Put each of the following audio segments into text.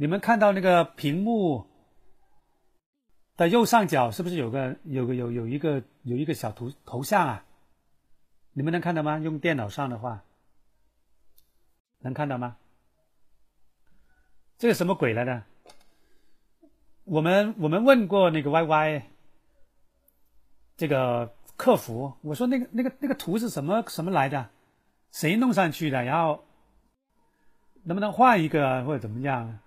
你们看到那个屏幕的右上角是不是有个有个有有一个有一个小图头像啊？你们能看到吗？用电脑上的话，能看到吗？这个什么鬼来的？我们我们问过那个 Y Y 这个客服，我说那个那个那个图是什么什么来的？谁弄上去的？然后能不能换一个或者怎么样？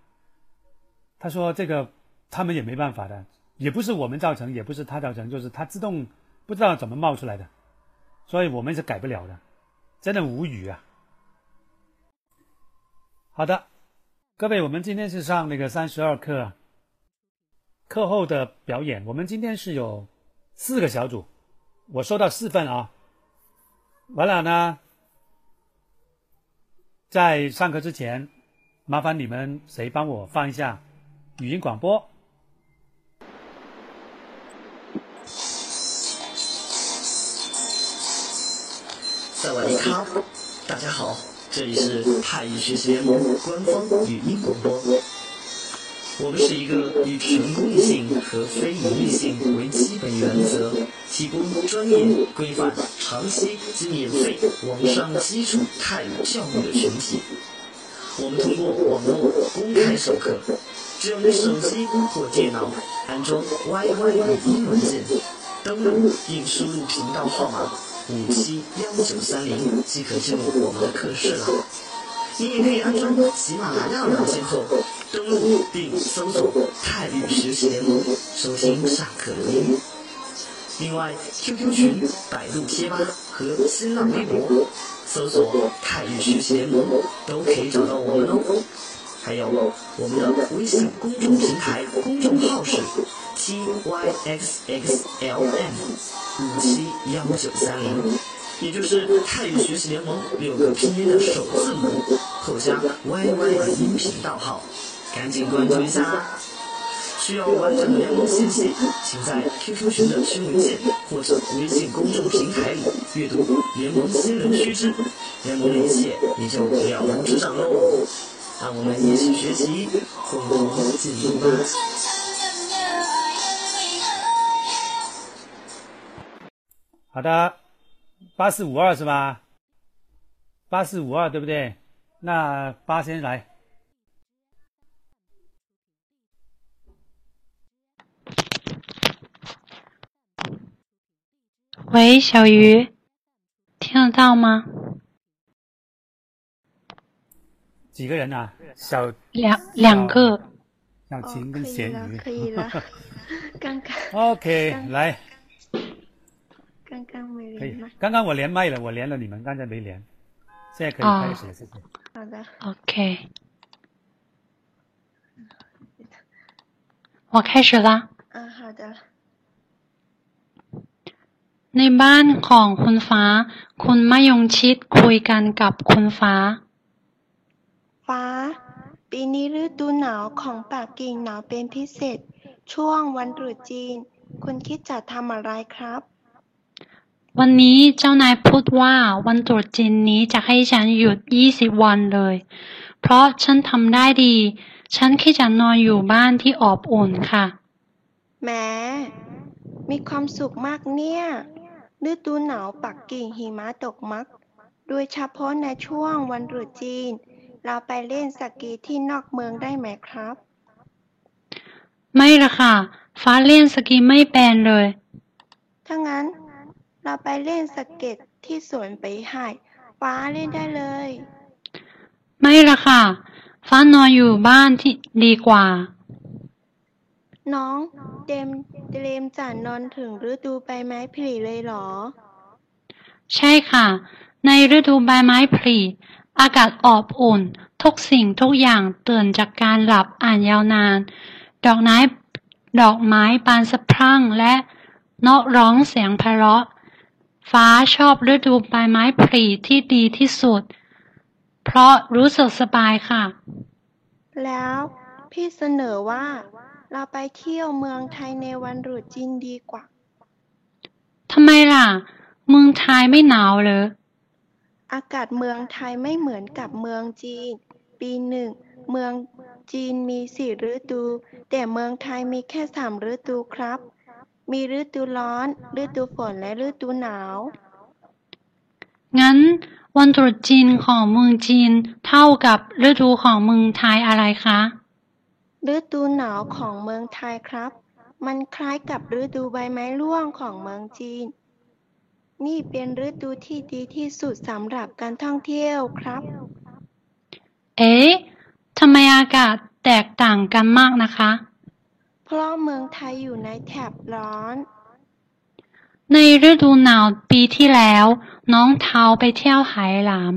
他说这个他们也没办法的，也不是我们造成，也不是他造成，就是他自动不知道怎么冒出来的，所以我们是改不了的，真的无语啊！好的，各位，我们今天是上那个三十二课课后的表演，我们今天是有四个小组，我收到四份啊，完了呢，在上课之前，麻烦你们谁帮我放一下。语音广播。萨瓦迪卡，大家好，这里是泰语学习联盟官方语音广播。我们是一个以纯公益性和非盈利性为基本原则，提供专业、规范、长期及免费网上基础泰语教育的群体。我们通过网络公开授课。只要你手机或电脑安装 YY 语音软件，登录并输入频道号码五七幺九三零，即可进入我们的课室了。你也可以安装喜马拉雅软件后，登录并搜索“泰语学习联盟”，收听上课录音。另外，QQ 群、百度贴吧和新浪微博搜索“泰语学习联盟”，都可以找到我们哦。还有我们的微信公众平台公众号是 t y x x l m 五七幺九三零，也就是泰语学习联盟六个拼音的首字母后加 y y 的音频道号，赶紧关注一下啦！需要完整的联盟信息，请在 QQ 群的群文件或者微信公众平台里阅读联盟新人须知，联盟的一切你就了如指掌喽！让我们一起学习，共同进步吧。好的，八四五二是吧？八四五二对不对？那八先来。喂，小鱼，听得到吗？几个人啊？小两两个。小晴跟咸鱼。可以了，刚刚。OK，来。刚刚没连麦。刚刚我连麦了，我连了你们，刚才没连。现在可以开始，谢谢。好的。OK。我开始啦。嗯，好的。ในบ้านของคุณฟ้า คุณมายงชิดคุยกันกับคุณฟ้า ฟ้า ปีนี้ฤดูหนาวของปักกิ่งหนาวเป็นพิเศษ ช่วงวันตรุษจีน คุณคิดจะทำอะไรครับ วันนี้เจ้านายพูดว่าวันตรุษจีนนี้จะให้ฉันหยุดยี่สิบวันเลย เพราะฉันทำได้ดี ฉันแค่จะนอนอยู่บ้านที่อบอุ่นค่ะแหมมีความสุขมากเนี่ยฤดูหนาวปักกิ่งหิมะตกมัก โดยเฉพาะในช่วงวันตรุษจีน เราไปเล่นสกีที่นอกเมืองได้ไหมครับ ไม่ละค่ะ ฟ้าเล่นสกีไม่เป็นเลย ถ้างั้น เราไปเล่นสเก็ตที่สวนไปหายฟ้าเล่นได้เลย ไม่ละค่ะ ฟ้านอนอยู่บ้านที่ดีกว่า น้องเดมเดมจะนอนถึงฤดูใบไม้ผลิเลยเหรอ ใช่ค่ะ ในฤดูใบไม้ผลิ อากาศอบอุ่น ทุกสิ่งทุกอย่างตื่นจากการหลับอ่านยาวนาน ดอกไม้ดอกไม้บานสะพรั่งและนกร้องเสียงไพเราะ ฟ้าชอบฤดูใบไม้ผลิที่ดีที่สุด เพราะรู้สึกสบายค่ะ แล้วพี่เสนอว่าเราไปเที่ยวเมืองไทยในวันรุษจีนดีกว่าทำไมล่ะ เมืองไทยไม่หนาวเหร ออากาศเมืองไทยไม่เหมือนกับเมืองจีน ปีหนึ่งเมืองจีนมีสี่ฤดู แต่เมืองไทยมีแค่สามฤดูครับ มีฤดูร้อน ฤดูฝนและฤดูหนาว งั้น วันตรุษจีนของเมืองจีนเท่ากับฤดูของเมืองไทยอะไรคะ ฤดูหนาวของเมืองไทยครับ มันคล้ายกับฤดูใบไม้ร่วงของเมืองจีน นี่เป็นฤดูที่ดีที่สุดสำหรับการท่องเที่ยวครับ เอ๊ะทำไมอากาศแตกต่างกันมากนะคะ เพราะเมืองไทยอยู่ในแถบร้อน ในฤดูหนาวปีที่แล้ว น้องเทาไปเที่ยวไหหลาม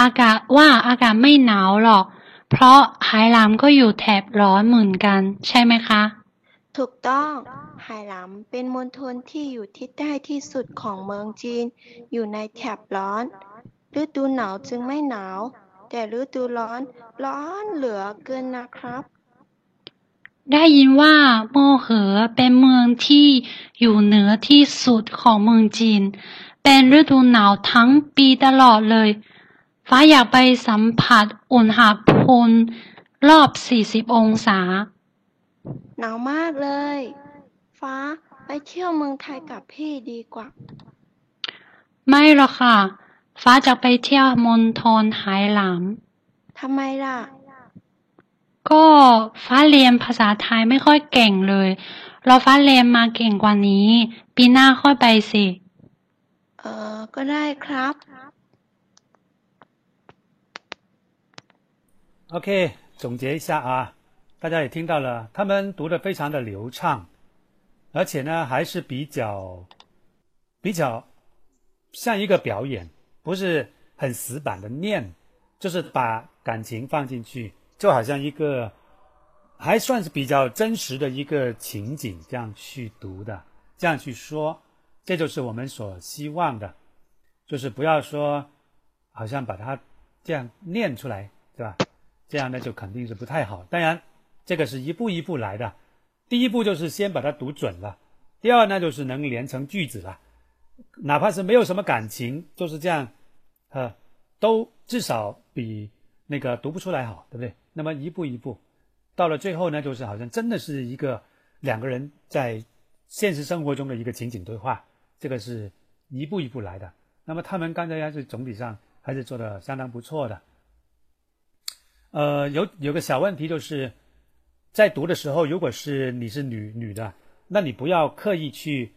อากาศว่าอากาศไม่หนาวหรอก เพราะไหหลามก็อยู่แถบร้อนเหมือนกัน ใช่ไหมคะ ถูกต้อง ไหหลำเป็นมณฑลที่อยู่ทิศใต้ที่สุดของเมืองจีน อยู่ในแถบร้อน ฤดูหนาวจึงไม่หนาว แต่ฤดูร้อนร้อนเหลือเกินนะครับ ได้ยินว่าโมเหอเป็นเมืองที่อยู่เหนือที่สุดของเมืองจีน เป็นฤดูหนาวทั้งปีตลอดเลย ฟ้าอยากไปสัมผัสอุณหภูมิรอบ 40 องศา หนาวมากเลย ฟ้าไปเที่ยวเมืองไทยกับพี่ดีกว่า ไม่หรอกค่ะ ฟ้าจะไปเที่ยวมณฑลไหหลาม ทำไมล่ะ ก็ฟ้าเรียนภาษาไทยไม่ค่อยเก่งเลยเราฟ้าเรียนมาเก่งกว่านี้ ปีหน้าค่อยไปสิ เออ ก็ได้ครับ OK，总结一下啊，大家也听到了，他们读的非常的流畅， 而且呢还是比较比较像一个表演，不是很死板的念，就是把感情放进去，就好像一个还算是比较真实的一个情景这样去读的，这样去说，这就是我们所希望的，就是不要说好像把它这样念出来，对吧？这样呢就肯定是不太好。当然，这个是一步一步来的。第一步就是先把它读准了，第二呢就是能连成句子了。哪怕是没有什么感情，就是这样，呃，都至少比那个读不出来好，对不对？那么一步一步，到了最后呢，就是好像真的是一个两个人在现实生活中的一个情景对话，这个是一步一步来的。那么他们刚才还是总体上还是做的相当不错的。呃，有有个小问题就是，在读的时候，如果是你是女女的，那你不要刻意去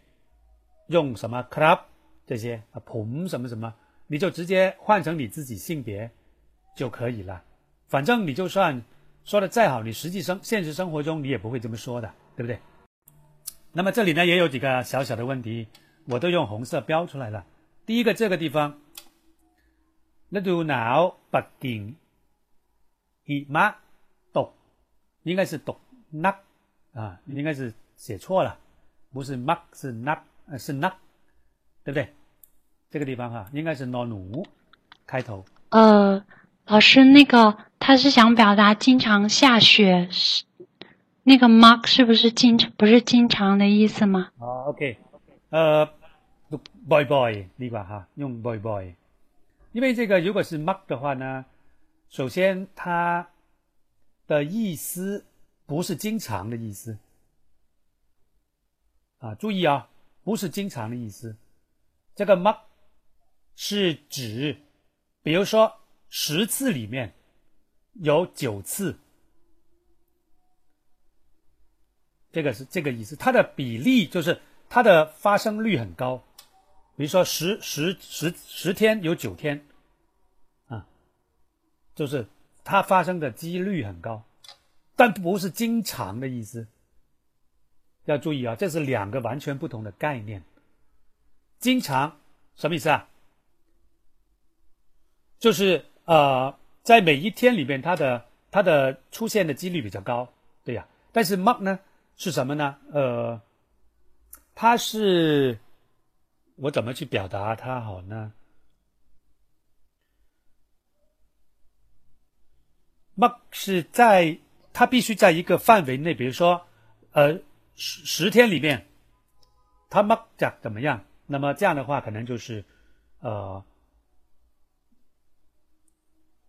用什么 club 这些啊 p 什么什么，你就直接换成你自己性别就可以了。反正你就算说的再好，你实际生现实生活中你也不会这么说的，对不对？那么这里呢也有几个小小的问题，我都用红色标出来了。第一个这个地方，ฤดูหนาวปักกิ่งหิมะตก， 应该是读 nak 啊，应该是写错了，不是 mak 是 nak 是 nak，对不对？这个地方哈、应该是 no.5 开头。呃，老师，那个他是想表达经常下雪，是那个 mak 是不是经常不是经常的意思吗？啊，OK，呃，boy boy 你管哈，用 boy boy，因为这个如果是 mak 的话呢，首先它。的意思不是经常的意思。啊，注意啊，不是经常的意思，这个 mark 是指，比如说十次里面有九次。这个是这个意思，它的比例就是它的发生率很高，比如说十十十十天有九天，啊，就是它发生的几率很高，但不是经常的意思。要注意啊，这是两个完全不同的概念。经常什么意思啊？就是呃，在每一天里面，它的它的出现的几率比较高，对呀、但是 mark 呢？是什么呢？呃，它是我怎么去表达它好呢？mark 是在它必须在一个范围内，比如说，呃，十十天里面，它 mark 讲怎么样？那么这样的话，可能就是呃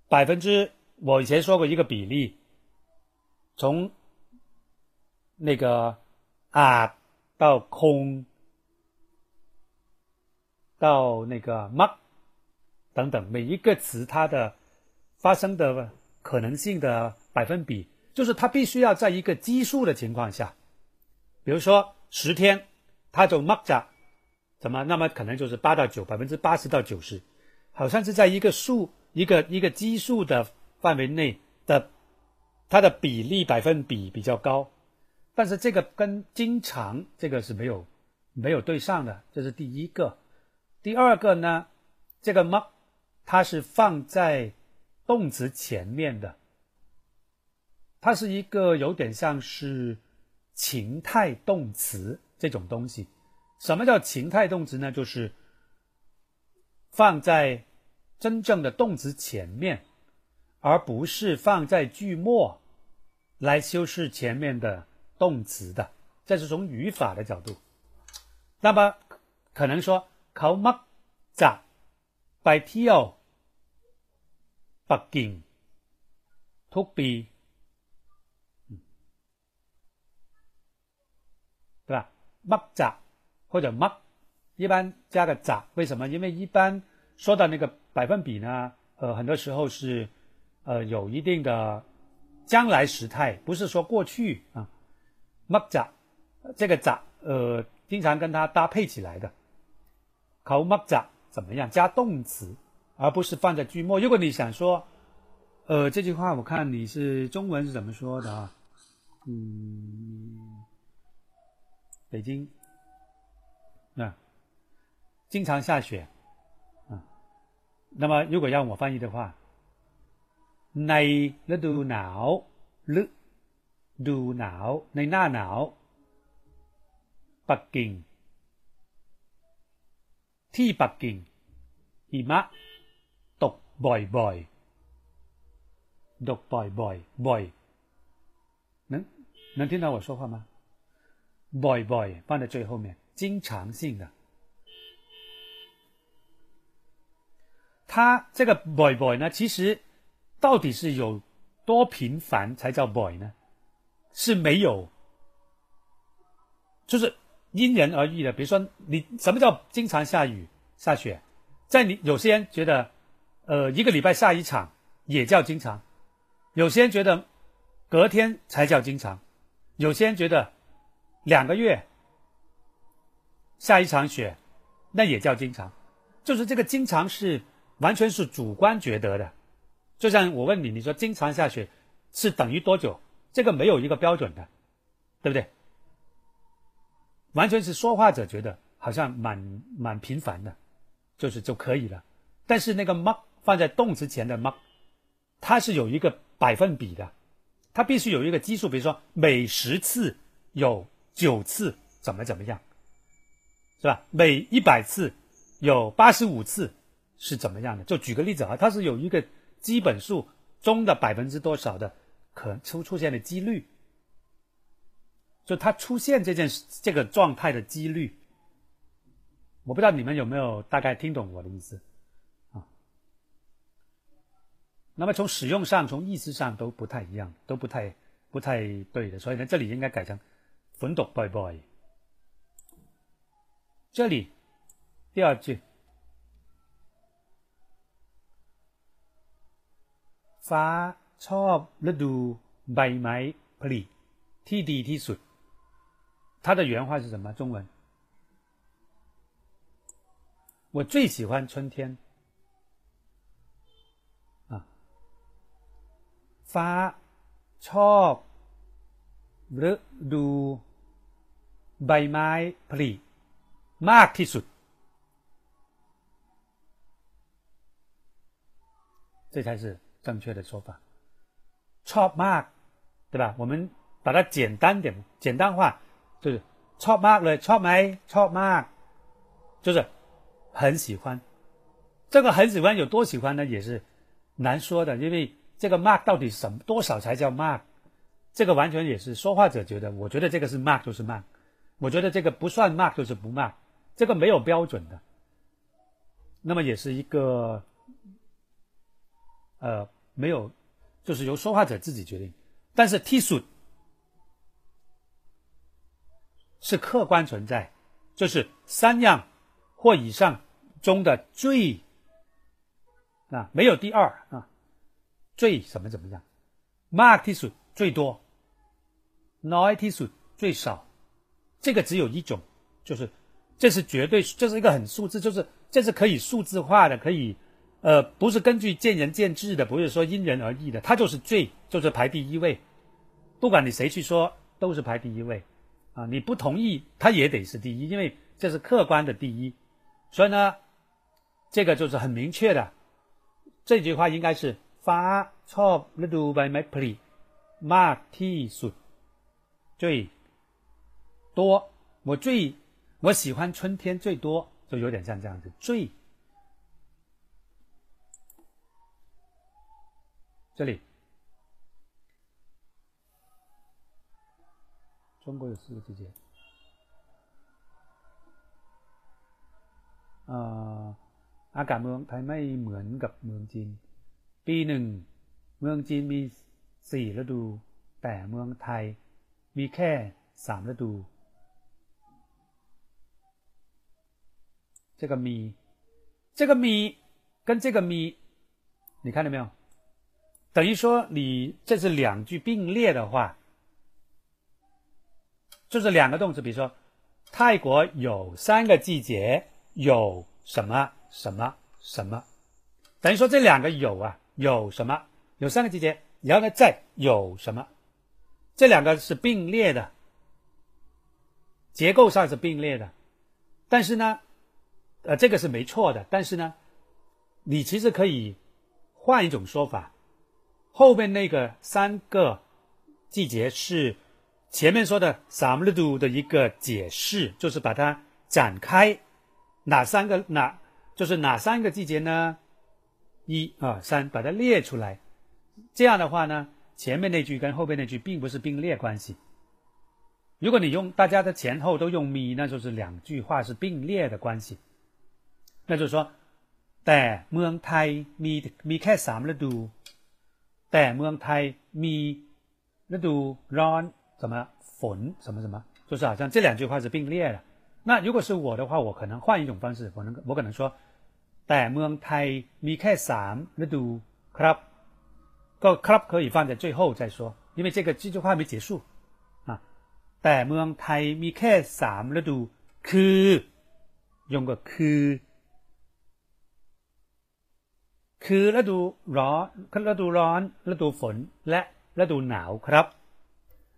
百分之，我以前说过一个比例，从那个啊到空到那个 m 等等，每一个词它的发生的可能性的百分比，就是它必须要在一个奇数的情况下，比如说十天，它就 m 着怎么，那么可能就是八到九，百分之八十到九十，好像是在一个数一个一个奇数的范围内的，它的比例百分比比较高，但是这个跟经常这个是没有没有对上的，这是第一个。第二个呢，这个 m 它是放在动词前面的，它是一个有点像是情态动词这种东西。什么叫情态动词呢？就是放在真正的动词前面，而不是放在句末来修饰前面的动词的。这是从语法的角度。那么可能说考 m 咋？ไปเที่ยว 北京。to be 对吧？mud 杂或者麦一般加个杂为什么？因为一般说到那个百分比呢呃很多时候是呃有一定的将来时态不是说过去啊。mud 杂这个杂呃经常跟它搭配起来的。考 mud 杂怎么样？加动词。而不是放在句末。如果你想说，呃，这句话我看你是中文是怎么说的啊？嗯，北京啊，经常下雪啊。那么如果让我翻译的话，ในฤดูหนาวฤดูหนาวในหน้าหนาวปักกิ่งที่ปักกิ่งหิมะตก บ่อยๆตกบ่อยๆบ่อย能能听到我说话吗？boy 放在最后面，经常性的。它这个 boy boy 呢，其实到底是有多频繁才叫 boy 呢？是没有，就是因人而异的。比如说，你什么叫经常下雨、下雪？在你有些人觉得， 呃，一个礼拜下一场也叫经常；有些人觉得隔天才叫经常；有些人觉得两个月下一场雪那也叫经常。就是这个经常是完全是主观觉得的。就像我问你，你说经常下雪是等于多久？这个没有一个标准的，对不对？完全是说话者觉得好像蛮蛮频繁的，就是就可以了。但是那个猫放在动词前的 mark，它是有一个百分比的，它必须有一个基数，比如说每十次有九次怎么怎么样，是吧？每一百次有八十五次是怎么样的？就举个例子啊，它是有一个基本数中的百分之多少的。可出出现的几率，就它出现这件这个状态的几率，我不知道你们有没有大概听懂我的意思啊？那么从使用上、从意思上都不太一样，都不太不太对的，所以呢，这里应该改成“粉读 boy boy”。这里第二句，发。ชอบฤดูใบไม้ผลิที่ดีที่สุด它的原话是什么？中文？我最喜欢春天。 ฟ้าชอบฤดูใบไม้ผลิมากที่สุด这才是正确的说法。chop mark，对吧？我们把它简单点，简单化，就是 chop mark 了，chop 没 chop mark，就是很喜欢。这个很喜欢有多喜欢呢？也是难说的，因为 这个 mark 到底什么多少才叫 mark？这个完全也是说话者觉得，我觉得这个是 mark 就是 mark，我觉得这个不算 mark 就是不 mark，这个没有标准的。那么也是一个，呃，没有。就是由说话者自己决定。但是 T 数是客观存在，就是三样或以上中的最啊，没有第二啊，最什么怎么样？Mark T 数最多，Noi T 数最少，这个只有一种，就是这是绝对，这是一个很数字，就是这是可以数字化的，可以呃，不是根据见仁见智的，不是说因人而异的，它就是最，就是排第一位，不管你谁去说，都是排第一位。啊，你不同意，他也得是第一，因为这是客观的第一，所以呢，这个就是很明确的。这句话应该是 发错ฤดูใบไม้ผลิมากที่สุด最多，我最我喜欢春天最多，就有点像这样子最。这里。中国有四个季节，อ่อากาศเมืองไทยไม่เหมือนกับเมืองจีน ปีหนึ่งเมืองจีนมีสี่ฤดู แต่เมืองไทยมีแค่สามฤดู这个มี这个มี跟这个มี你看到没有？等于说你这是两句并列的话。就是两个动词，比如说，泰国有三个季节，有什么什么什么，等于说这两个有啊， 有什么有三个季节，然后呢再有什么，这两个是并列的，结构上是并列的，但是呢，呃，这个是没错的，但是呢，你其实可以换一种说法，后面那个三个季节是。前面说的 s a m l d u 的一个解释，就是把它展开，哪三个哪就是哪三个季节呢？一二三，把它列出来。这样的话呢，前面那句跟后面那句并不是并列关系。如果你用大家的前后都用咪，那就是两句话是并列的关系。那就是说，แต่เมืองไทยมีมีแค่สามฤดู แต่เมืองไทยมีฤดูร้อน什么粉什么什么，就是好像这两句话是并列的。那如果是我的话，我可能换一种方式，我能我可能说， แต่เมืองไทยมีแค่สามฤดูครับก็ครับ可以放在最后再说，因为这个这句话没结束啊。แต่เมืองไทยมีแค่สามฤดูคือ用个คือคือฤดูร้อนฤดูร้อนฤดูฝนและฤดูหนาวครับ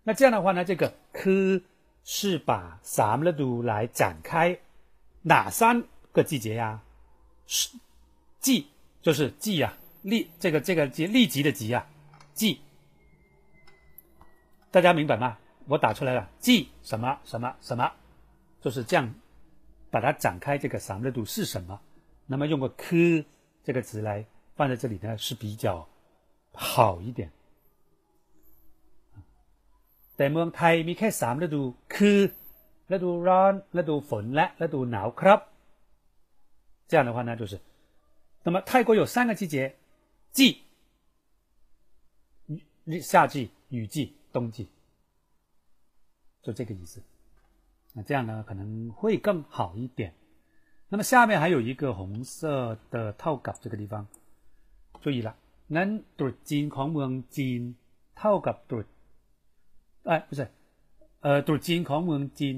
那这样的话呢，这个科是把三个度来展开，哪三个季节呀？ 是季就是季呀，立这个这个即立即的即呀，季。大家明白吗？我打出来了，季什么什么什么，就是这样把它展开。这个三个度是什么？那么用个科这个词来放在这里呢，是比较好一点。แต่เมืองไทยมีแค่สามฤดูคือฤดูร้อนฤดูฝนและฤดูหนาวครับ 这样的话呢，就是，那么泰国有三个季节，季、夏季、雨季、冬季，就这个意思。那这样呢，可能会更好一点。那么下面还有一个红色的套稿，这个地方注意了，นั้นตรุษจีนของเมืองจีนเท่ากับตรุษ哎，不是，呃，ตรุษจีนของเมืองจีน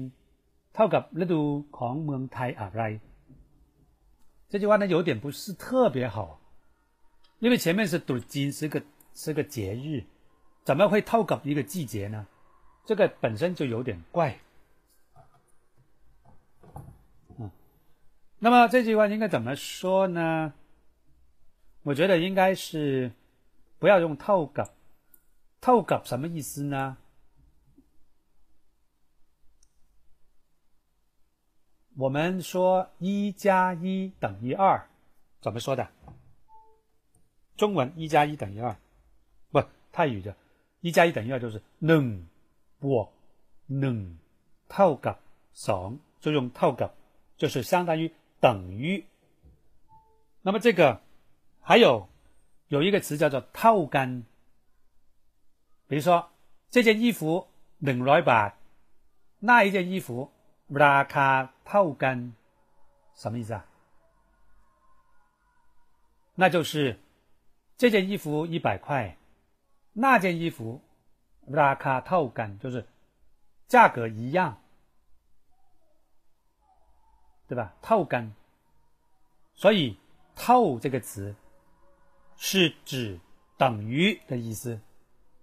เท่ากับฤดูของเมืองไทยอะไร 这句话呢有点不是特别好因为前面是读经是个是个节日怎么会透搞一个季节呢？这个本身就有点怪。嗯。那么这句话应该怎么说呢？我觉得应该是不要用透搞透搞什么意思呢？我们说一加一等于二，怎么说的？中文一加一等于二，不泰语的，一加一等于二就是ห不บ套个ห就用套个，就是相当于等于。那么这个还有有一个词叫做套干， 比如说这件衣服冷ร้อยบาท那一件衣服 ราคาเท่ากัน什么意思啊？那就是这件衣服一百块，那件衣服ราคาเท่ากัน就是价格一样，对吧？เท่ากัน，所以“เ”这个词是指等于的意思。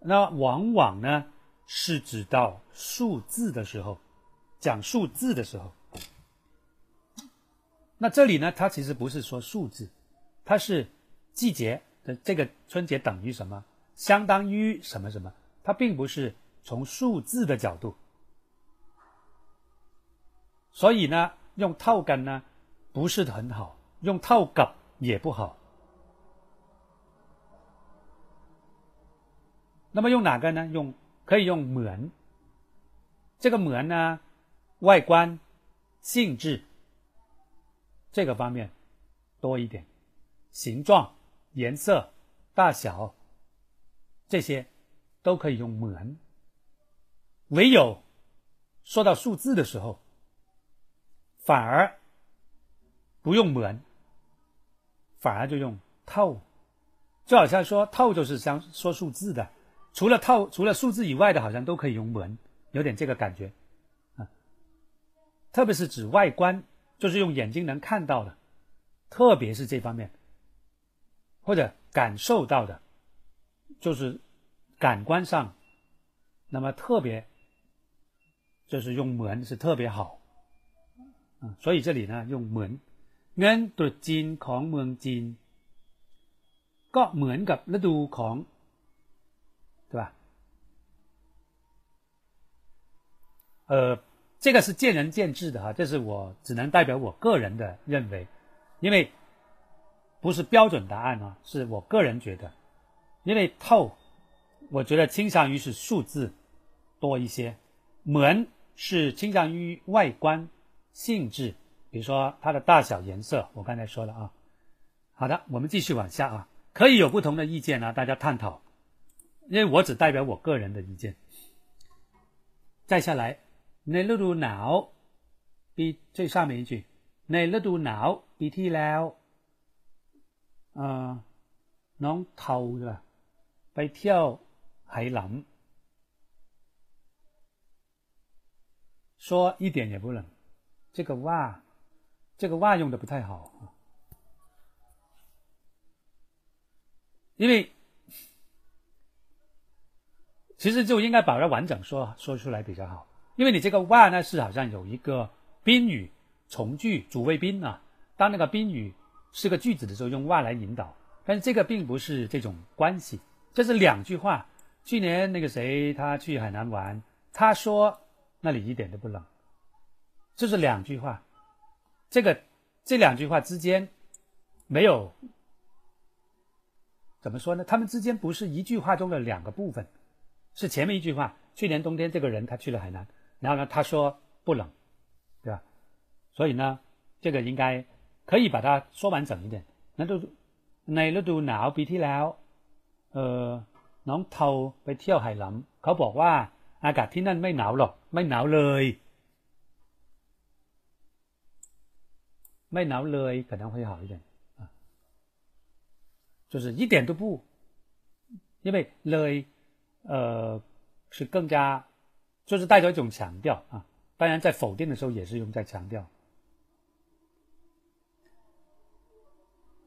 那往往呢是指到数字的时候， 讲数字的时候。那这里呢，它其实不是说数字，它是季节的这个春节等于什么，相当于什么什么，它并不是从数字的角度。所以呢，用“套干”呢不是很好，用“套梗”也不好。那么用哪个呢？用可以用“门”，这个“门”呢，外观、性质这个方面多一点，形状、颜色、大小这些都可以用“门”。唯有说到数字的时候，反而不用“门”，反而就用“套”，就好像说“套”就是相说数字的。除了套，除了数字以外的，好像都可以用门，有点这个感觉，特别是指外观，就是用眼睛能看到的，特别是这方面，或者感受到的，就是感官上，那么特别，就是用门是特别好，啊，所以这里呢用门，เงินตรุษจีนของเมืองจีนก็เหมือนกับฤดูของ对吧？呃， 这个是见仁见智的哈，这是我只能代表我个人的认为，因为不是标准答案啊，是我个人觉得，因为透，我觉得倾向于是数字多一些，门是倾向于外观性质，比如说它的大小、颜色，我刚才说了啊。好的，我们继续往下啊，可以有不同的意见啊，大家探讨。因为我只代表我个人的意见。再下来，ในฤดูหนาวปี最上面一句，ในฤดูหนาวปีที่แล้วเอ่อน้องเทาใช่ป่ะไปเที่ยวไหหลำ说一点也不冷，这个哇，这个哇用的不太好，因为。其实就应该把它完整说说出来比较好， 因为你这个 why 呢是好像有一个宾语从句主谓宾啊，当那个宾语是个句子的时候用 why 来引导，但是这个并不是这种关系，这是两句话。去年那个谁他去海南玩，他说那里一点都不冷，这是两句话，这个这两句话之间没有怎么说呢？他们之间不是一句话中的两个部分。是前面一句话，去年冬天这个人他去了海南，然后呢他说不冷，对吧？所以呢，这个应该可以把它说完整一点。那都ในฤดูหนาวปีที่แล้วเออน้องเทาไปเที่ยวไหหลำเขาบอกว่าอากาศที่นั่นไม่หนาวหรอกไม่หนาวเลยไม่หนาวเลย可能会好一点啊，就是一点都不，因为เลย呃，是更加， 就是带着一种强调啊。当然，在否定的时候也是用在强调。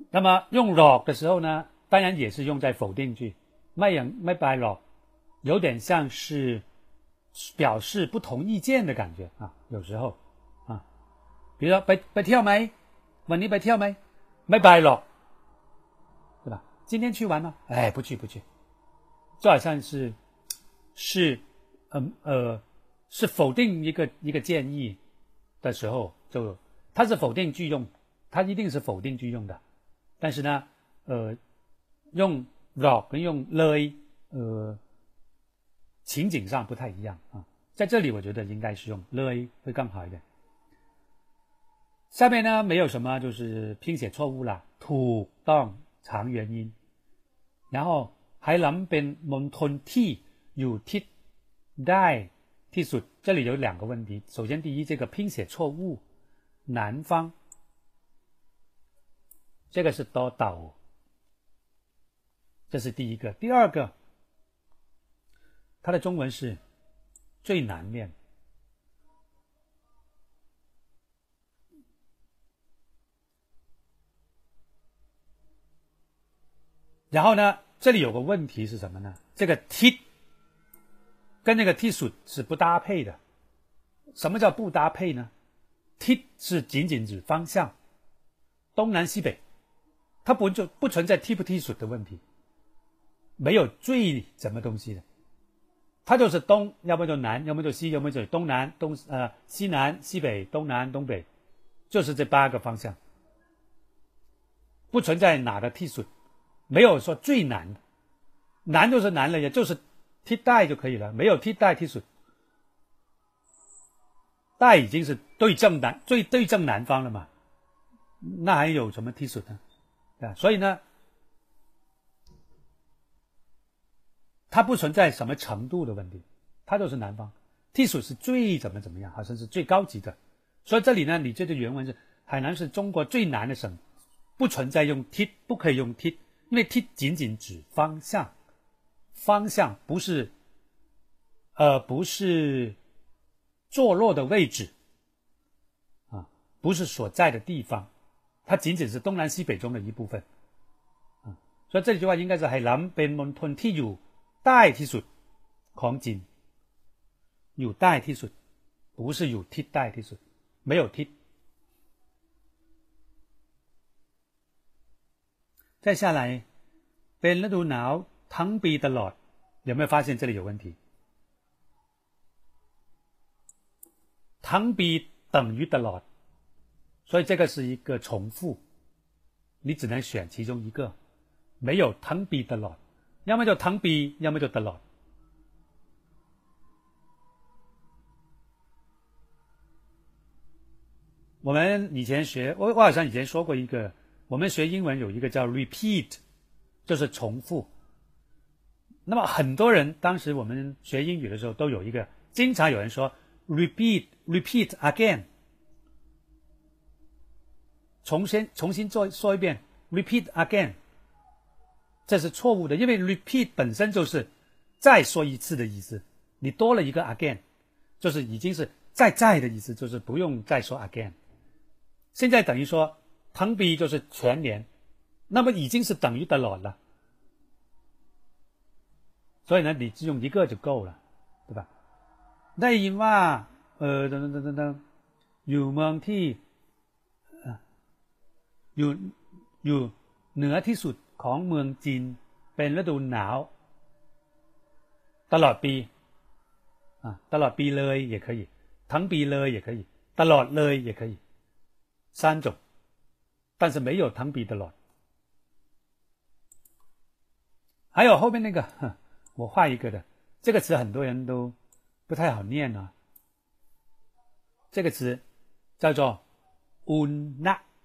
那么用 rock 的时候呢，当然也是用在否定句。ไม่อย่างไม่ไปหรอก有点像是表示不同意见的感觉啊。有时候啊，比如说ไปไปเที่ยวไหมวันนี้ไปเที่ยวไหมไม่ไปหรอก对吧？今天去玩吗？哎，不去不去。就好像是，是， 嗯呃，是否定一个一个建议的时候，就它是否定句用，它一定是否定句用的。但是呢，呃，用 r 跟用 le，呃，情景上不太一样啊。在这里，我觉得应该是用 le 会更好一点。下面呢，没有什么就是拼写错误了，土当长元音，然后。海南เป็นมณฑลที่ 有 t ได้ die，记住，这里有两个问题，首先第一，这个拼写错误，南方。这个是多刀。这是第一个，第二个。它的中文是最南面。然后呢，这里有个问题是什么呢？这个 T。跟那个 t 数是不搭配的。什么叫不搭配呢？t 是仅仅指方向，东南西北，它不就不存在 t 不 t 数的问题，没有最什么东西的，它就是东，要么就南，要么就西，要么就东南东呃西南西北东南东北，就是这八个方向，不存在哪个 t 数。没有说最难的，难就是难了，也就是替代就可以了，没有替代替数，代已经是对正南最对正南方了嘛，那还有什么替数呢？啊，所以呢，它不存在什么程度的问题，它就是南方，替数是最怎么怎么样，好像是最高级的，所以这里呢，你这个原文是海南是中国最难的省，不存在用替，不可以用替。因为 T 仅仅指方向，方向不是，呃，不是坐落的位置，啊，不是所在的地方，它仅仅是东南西北中的一部分，啊，所以这句话应该是海南เป็นมณฑลที่อยู่ใต้ที่สุดของจีน，有ใต้ที่สุด，不是有替代ที่สุด，没有替。再下来，เป็นฤดูหนาว ทั้งปีตลอด，有没有发现这里有问题？ทั้งปี等于ตลอด，所以这个是一个重复，你只能选其中一个，没有ทั้งปีตลอด，要么就ทั้งปี，要么就ตลอด。我们以前学，我我好像以前说过一个。我们学英文有一个叫 repeat，就是重复。 那么很多人当时我们学英语的时候都有一个，经常有人说 repeat repeat again。重新重新做，说一遍 repeat again。这是错误的，因为 repeat 本身就是再说一次的意思，你多了一个 again 就是已经是再再的意思，就是不用再说 again。现在等于说，同比就是全年，那么已经是等于的了。所以呢，你只用一个就够了，对吧？ได้ยินว่าเออ等等等等อยู่เมืองที่อยู่อยู่เหนือที่สุดของเมืองจีนเป็นฤดูหนาวตลอดปีอ่าตลอดปีเลย也可以ทั้งปีเลย也可以ตลอดเลย也可以三种但是没有唐比的了。还有后面那个， 我画一个的，这个词很多人都不太好念啊。这个词叫做 “un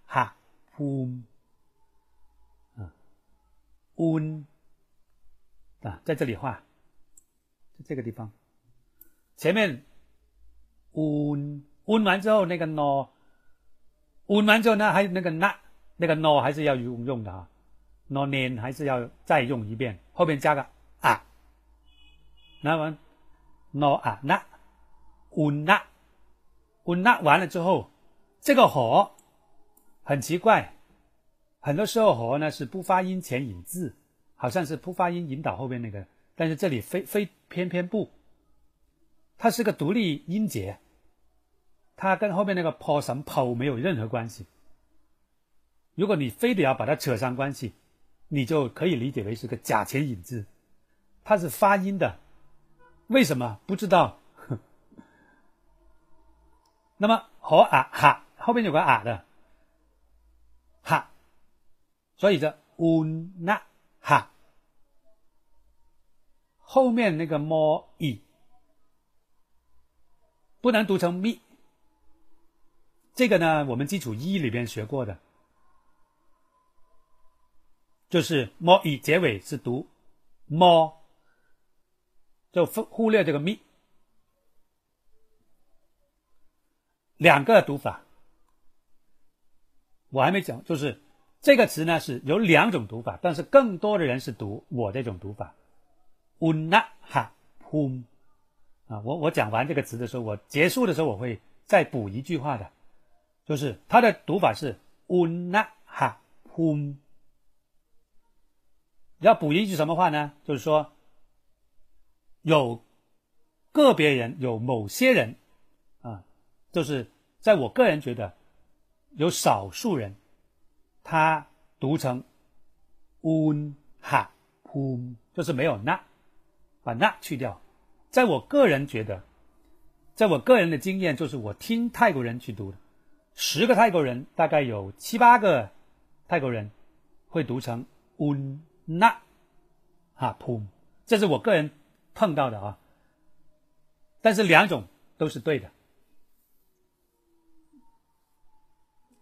ha hum”，啊，un 啊，在这里画，在这个地方，前面 un un 完之后那个 no。un 完之后呢，还有那个 na。那个 no 还是要用用的啊，no n 还是要再用一遍，后面加个，那完 no 啊那，un 那，un 那完了之后，这个和很奇怪，很多时候和呢是不发音前引字，好像是不发音引导后边那个，但是这里非非偏偏不，它是个独立音节，它跟后面那个 po 什么 po 没有任何关系。如果你非得要把它扯上关系，你就可以理解为是个假前引字，它是发音的，为什么？不知道？那么和啊哈后面有个啊的。哈，所以这 una 哈。后面那个 mo e 不能读成 me 这个呢我们基础一里边学过的。就是 mo 以结尾是读 mo，就忽忽略这个咪。两个读法，我还没讲，就是这个词呢是有两种读法，但是更多的人是读我这种读法，una ha pum 啊，我我讲完这个词的时候，我结束的时候我会再补一句话的，就是它的读法是 una ha pum。要补一句什么话呢？就是说，有个别人，有某些人，啊，就是在我个人觉得，有少数人，他读成 un ha pum，就是没有那，把那去掉。在我个人觉得，在我个人的经验，就是我听泰国人去读的，十个泰国人大概有七八个泰国人会读成 un。那，哈噗，这是我个人碰到的啊。但是两种都是对的，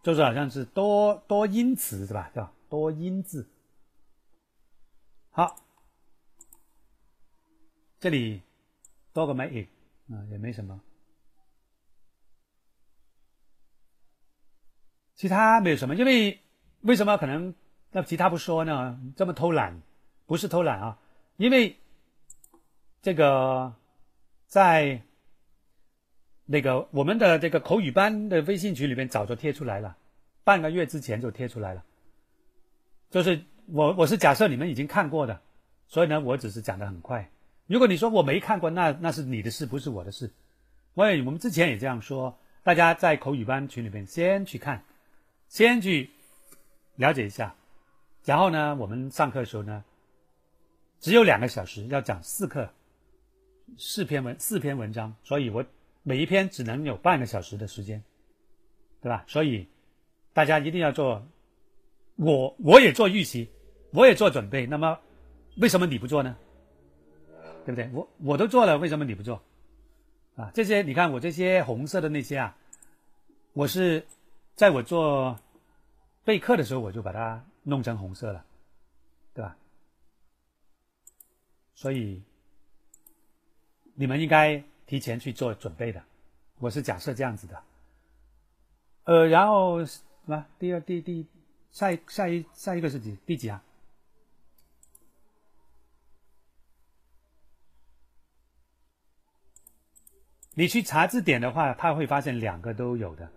就是好像是多多音词是吧？对吧？多音字。好，这里多个没啊，也没什么，其他没有什么，因为为什么可能？那其他不说呢？这么偷懒，不是偷懒啊，因为这个在那个我们的这个口语班的微信群里面早就贴出来了，半个月之前就贴出来了。就是我我是假设你们已经看过的，所以呢，我只是讲的很快。如果你说我没看过，那那是你的事，不是我的事。因为我们之前也这样说，大家在口语班群里面先去看，先去了解一下。然后呢，我们上课的时候呢，只有两个小时，要讲四课，四篇文四篇文章，所以我每一篇只能有半个小时的时间，对吧？所以大家一定要做，我我也做预习，我也做准备。那么为什么你不做呢？对不对？我我都做了，为什么你不做？啊，这些你看我这些红色的那些啊，我是在我做备课的时候我就把它。弄成红色了，对吧？所以你们应该提前去做准备的。我是假设这样子的。呃，然后什么？第二、第第下一下一下一个是几第几啊？你去查字典的话，他会发现两个都有的，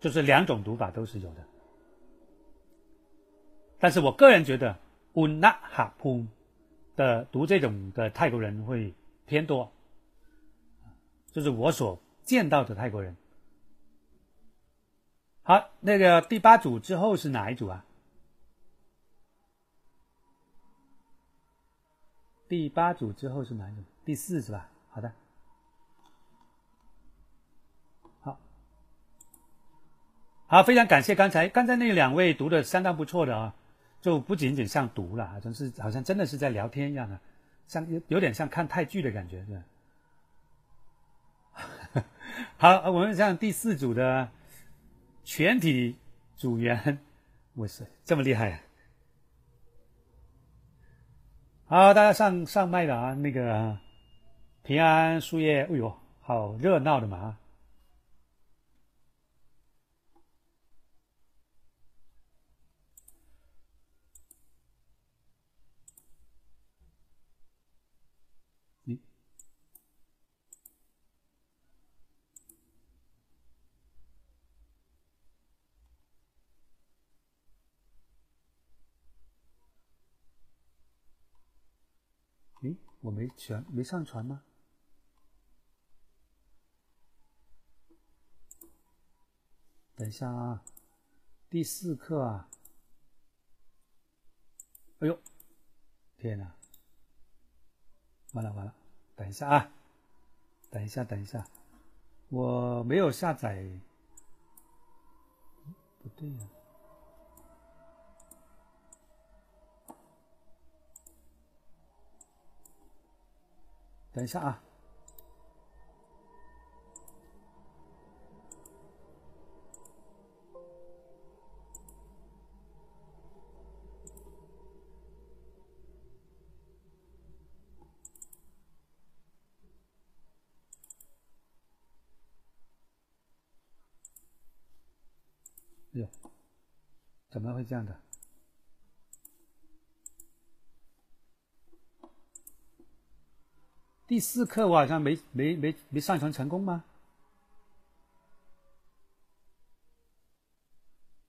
就是两种读法都是有的。但是我个人觉得，una ha pum 的读这种的泰国人会偏多，就是我所见到的泰国人。好，那个第八组之后是哪一组啊？第八组之后是哪一组？第四是吧？好的，好，好，非常感谢刚才刚才那两位读的相当不错的啊。就不仅仅像读了，好像是好像真的是在聊天一样的，像有有点像看泰剧的感觉，是吧？好，我们像第四组的全体组员，哇塞，这么厉害啊！好，大家上上麦了啊，那个平安树叶，哎呦，好热闹的嘛！我没全，没上传吗？等一下啊，第四课啊！哎呦，天哪！完了完了，等一下啊！等一下等一下，我没有下载，不对呀。等一下啊。哎呦。怎么会这样的？第四课我好像没没没没上传成功吗？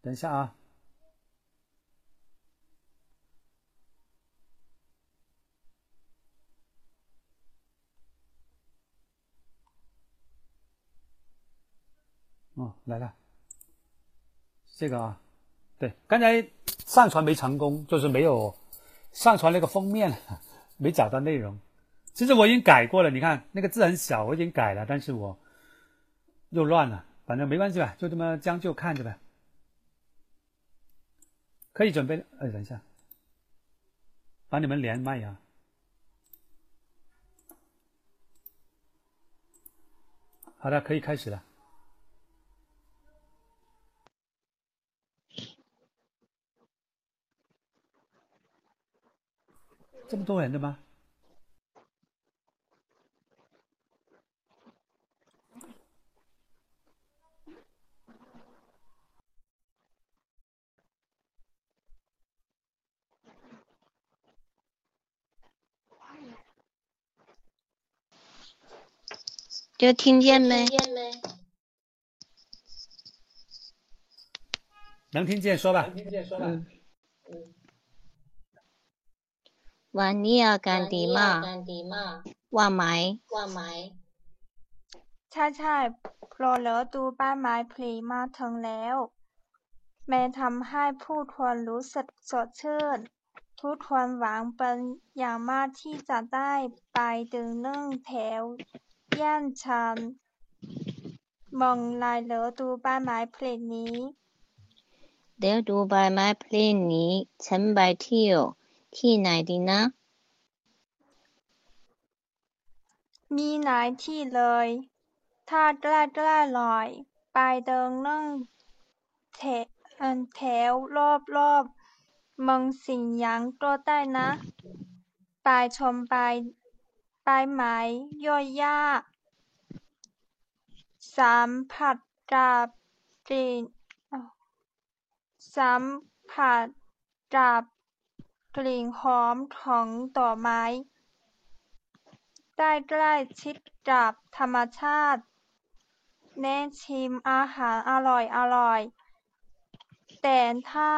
等一下啊！哦，来了，这个啊，对，刚才上传没成功，就是没有上传那个封面，没找到内容。其实我已经改过了，你看那个字很小，我已经改了，但是我又乱了，反正没关系吧，就这么将就看着呗。可以准备了，哎，等一下，帮你们连麦呀。好的，可以开始了。这么多人的吗？就听见没？能听见说吧。嗯。วันนี้อากาศดีมากว่าไหม ใช่ใช่โปรเลอดูบ้านไม้พลีมาถึงแล้ว แม่ทำให้ผู้ทวนรู้สึกสดชื่น ทุกทวนหวังเป็นอย่างมากที่จะได้ไปดึงนึ่งแถว ย่านชันมองลายเหลือดูบ้านไม้พลีนี้เดี๋ยวดูใบไม้พลีนี้ฉันไปเที่ยวที่ไหนดีนะ มีหลายที่เลย ถ้าใกล้ๆหน่อย ไปเดินนึ่งแถแถวรอบๆเมืองสิงหยางก็ได้นะ ไปชม ใบใบไม้ ย่อยย่าสัมผัสกับกลิ่นสัมผัสกับกลิ่นหอมของดอไม้ ได้ใกล้ชิดกับธรรมชาติ แนะชิมอาหารอร่อยๆแต่ถ้า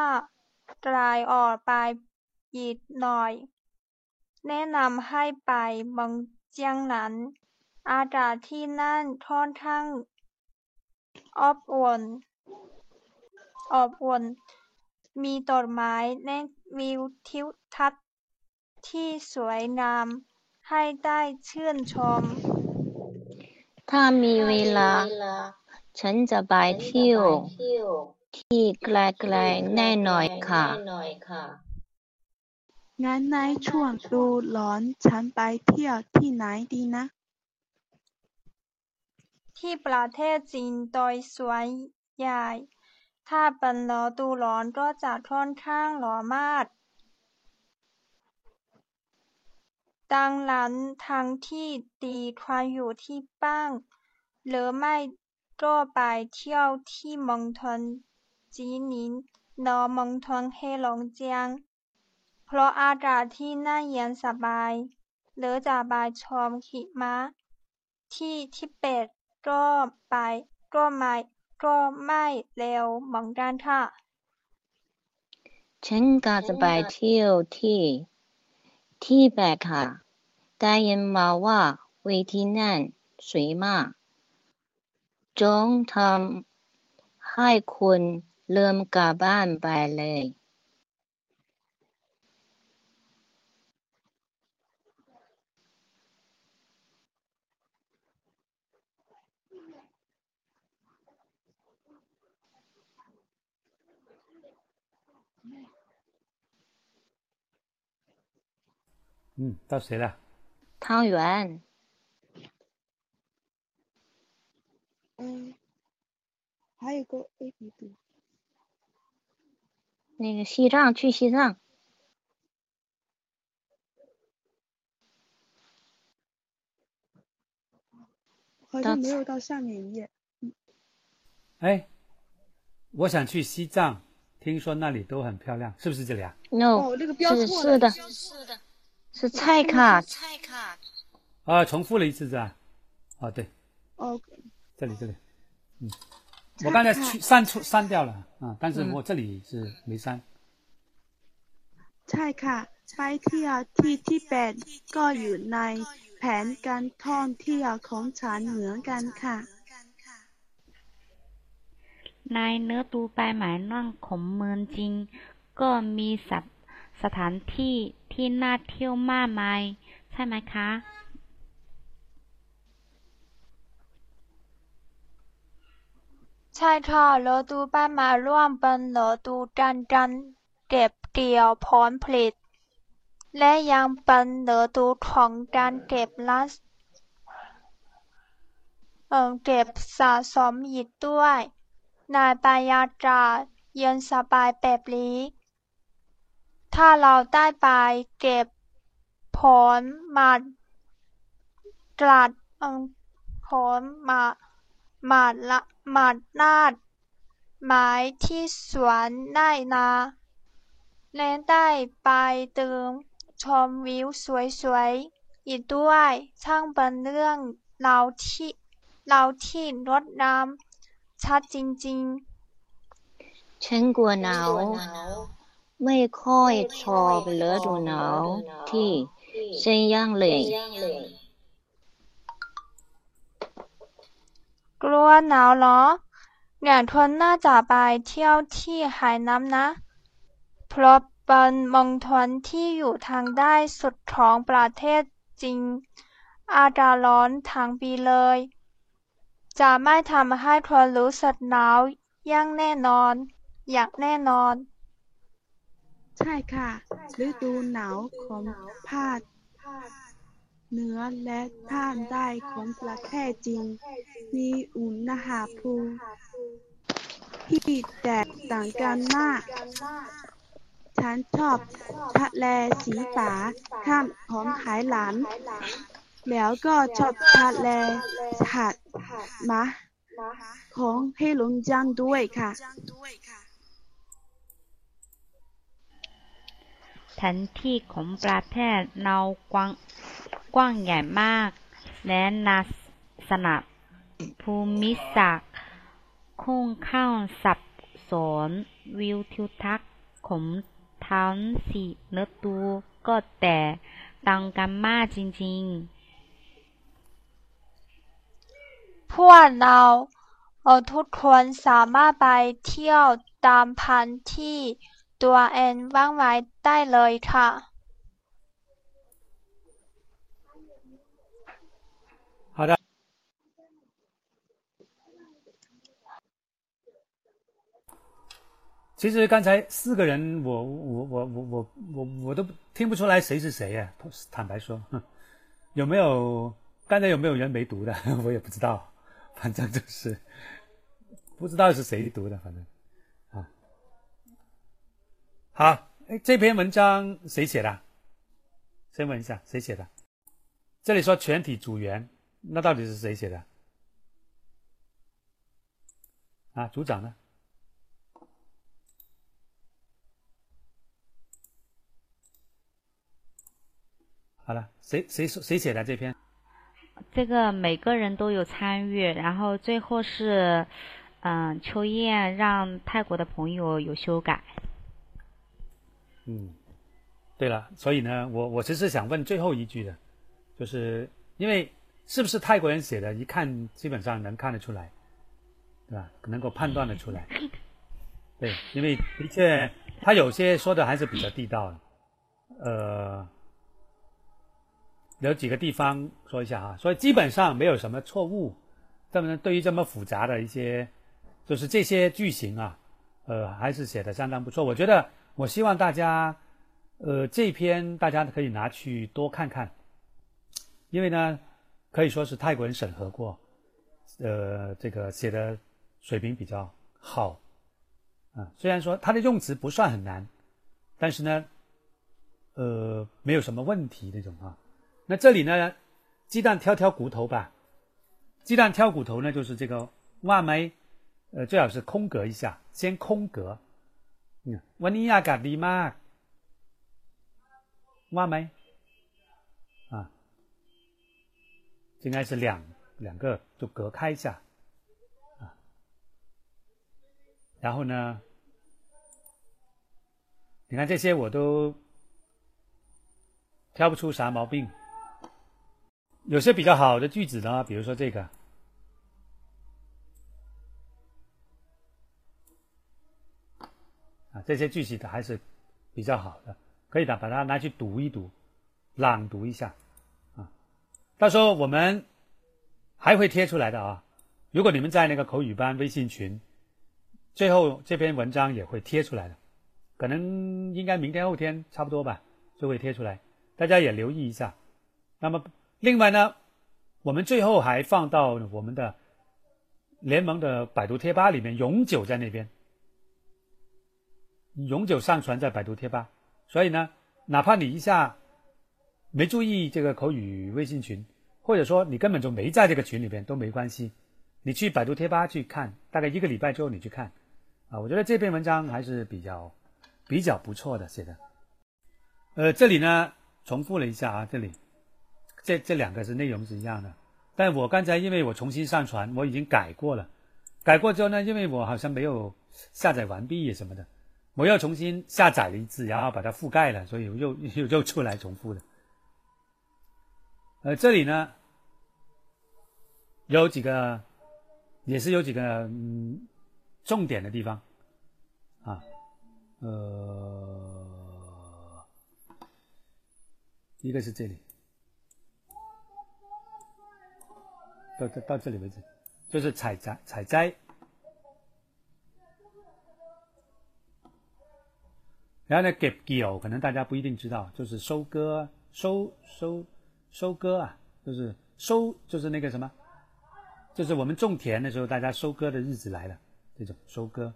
ไกลออกไปอีกหน่อย แนะนำให้ไปเมืองเจียงหนัน อากาศที่นั่นค่อนข้างอบอุ่นอบอุ่นมีต้นไม้และวิวทิวทัศน์ที่สวยงามให้ได้ชื่นชม ถ้ามีเวลา ฉันจะไปเที่ยว ที่ไกลๆแน่นอนค่ะ งั้นในช่วงดูร้อนฉันไปเที่ยวที่ไหนดีนะ ที่ประเทศจีนโดยส่วนใหญ่ ถ้าเป็นฤดูร้อนก็จะค่อนข้างร้อนมาก ดังนั้นทางที่ดีควรอยู่ที่บ้านหรือไม่ก็ไปเที่ยวที่มณฑลจีนินหรือมณฑลเฮหลงเจียง เพราะอากาศที่นั่นเย็นสบาย หรือจะไปชมหิมะที่ทิเบตก็ไปก็ไม่ก็ไม่เร็วเหมือนกันค่ะ ฉันก็จะไปเที่ยวที่ที่แบกค่ะ ได้ยินมาว่าเวทีนั่นสวยมาก จงทำให้คุณเริ่มกลับบ้านไปเลย 嗯，到谁了？汤圆，嗯，还有个 A B B，那个西藏去西藏，好像没有到下面一页。哎，我想去西藏，听说那里都很漂亮，是不是这里啊？ No，哦，那个标是错了。是的，是菜卡。啊，重复了一次是吧？啊，对，哦，这里这里，嗯，我刚才去删除删掉了啊，但是嗯我这里是没删。 ใช่ค่ะ ไปเที่ยวที่ทิเบตก็อยู่ในแผนการท่องเที่ยวของฉันเหมือนกันค่ะ ในเนื้อตูไปหมายนั่งขมเมืองจริง ก็มีสัตสถานที่ที่น่าเที่ยวมากมายใช่ไหมคะ ใช่ค่ะฤดูใบไม้ร่วงเป็นฤดูการการเก็บเกี่ยวผลผลิต และยังเป็นฤดูของการเก็บรัสเออเก็บสะสมอีกด้วย ในบรรยากาเย็นสบายแบบนี้ ถ้าเราได้ไปเก็บผลมาตราดผลมาหมาดละหมาดนาดหมายที่สวนได้นาและได้ไปเดินชมวิวสวยๆ อีกด้วย ช่างเป็นเรื่องเราที่เราที่งดงาม ชัดจริง ๆ ฉันกลัวหนาวไม่ค่อยชอบฤดูหนาวที่เชียงเลยกลัวหนาวเหรองั้นทนน่าจะไปเที่ยวที่ไหน้ำนะ เพราะเป็นมณฑลที่อยู่ทางใต้สุดของประเทศจีนอากาศร้อนทั้งปีเลย จะไม่ทำให้ทนรู้สึกหนาวอย่างแน่นอน อย่างแน่นอน ใช่ค่ะฤดูหนาวของภาคเหนือและภาคใต้ของประเทศจีนมีอุณหภูมิที่แตกต่างกันมาก ฉันชอบทะเลสีฟ้าข้ามของไหหลาน แล้วก็ชอบทะเลหาดมาของเฮหลงจางด้วยค่ะแผนที่ของประเทศเรากว้างกว้างใหญ่มาก และลักษณะภูมิศาสตร์ค่อนข้างสับสนวิวทิวทัศน์ของทั้งสี่ฤดูก็แตกต่างกันมากจริงๆ พวกเราเอ่อทุกคนสามารถไปเที่ยวตามแผนที่ตัวเองวางไว้ได้เลยค่ะ 好的。其实刚才四个人我，我我我我我我都听不出来谁是谁呀、坦白说，哼有没有刚才有没有人没读的，我也不知道， 反正就是不知道是谁读的，反正啊，好，哎，这篇文章谁写的？先问一下谁写的？这里说全体组员，那到底是谁写的？啊，组长呢？好了，谁谁谁写的这篇？这个每个人都有参与，然后最后是，嗯、秋燕让泰国的朋友有修改。嗯，对了，所以呢，我我其实想问最后一句的，就是因为是不是泰国人写的，一看基本上能看得出来，对吧？能够判断得出来。对，因为的确他有些说的还是比较地道的，呃，有几个地方说一下啊，所以基本上没有什么错误。那么对于这么复杂的一些，就是这些句型啊，呃，还是写的相当不错。我觉得，我希望大家，呃，这篇大家可以拿去多看看，因为呢，可以说是泰国人审核过，呃，这个写的水平比较好，啊，虽然说它的用词不算很难，但是呢，呃，没有什么问题那种啊。那这里呢，鸡蛋挑挑骨头吧，鸡蛋挑骨头呢，就是这个话梅 呃，最好是空格一下，先空格。嗯，วันนี้อากาศดีมากว่าไหม啊，应该是两两个就隔开一下啊，然后呢，你看这些我都挑不出啥毛病， 有些比较好的句子呢，比如说这个。这些句子的还是比较好的，可以的，把它拿去读一读，朗读一下，啊，到时候我们还会贴出来的啊。如果你们在那个口语班微信群，最后这篇文章也会贴出来的，可能应该明天后天差不多吧，就会贴出来，大家也留意一下。那么另外呢，我们最后还放到我们的联盟的百度贴吧里面，永久在那边。永久上传在百度贴吧，所以呢，哪怕你一下没注意这个口语微信群，或者说你根本就没在这个群里边都没关系，你去百度贴吧去看，大概一个礼拜之后你去看，啊，我觉得这篇文章还是比较比较不错的写的。呃，这里呢重复了一下啊，这里这这两个是内容是一样的，但我刚才因为我重新上传，我已经改过了，改过之后呢，因为我好像没有下载完毕什么的。我又重新下载了一次，然后把它覆盖了，所以又又又出来重复的。呃，这里呢有几个，也是有几个嗯重点的地方啊，呃，一个是这里，到到到这里为止，就是采摘采摘。然后呢，get g 可能大家不一定知道，就是收割、收收收割啊，就是收，就是那个什么，就是我们种田的时候，大家收割的日子来了，这种收割。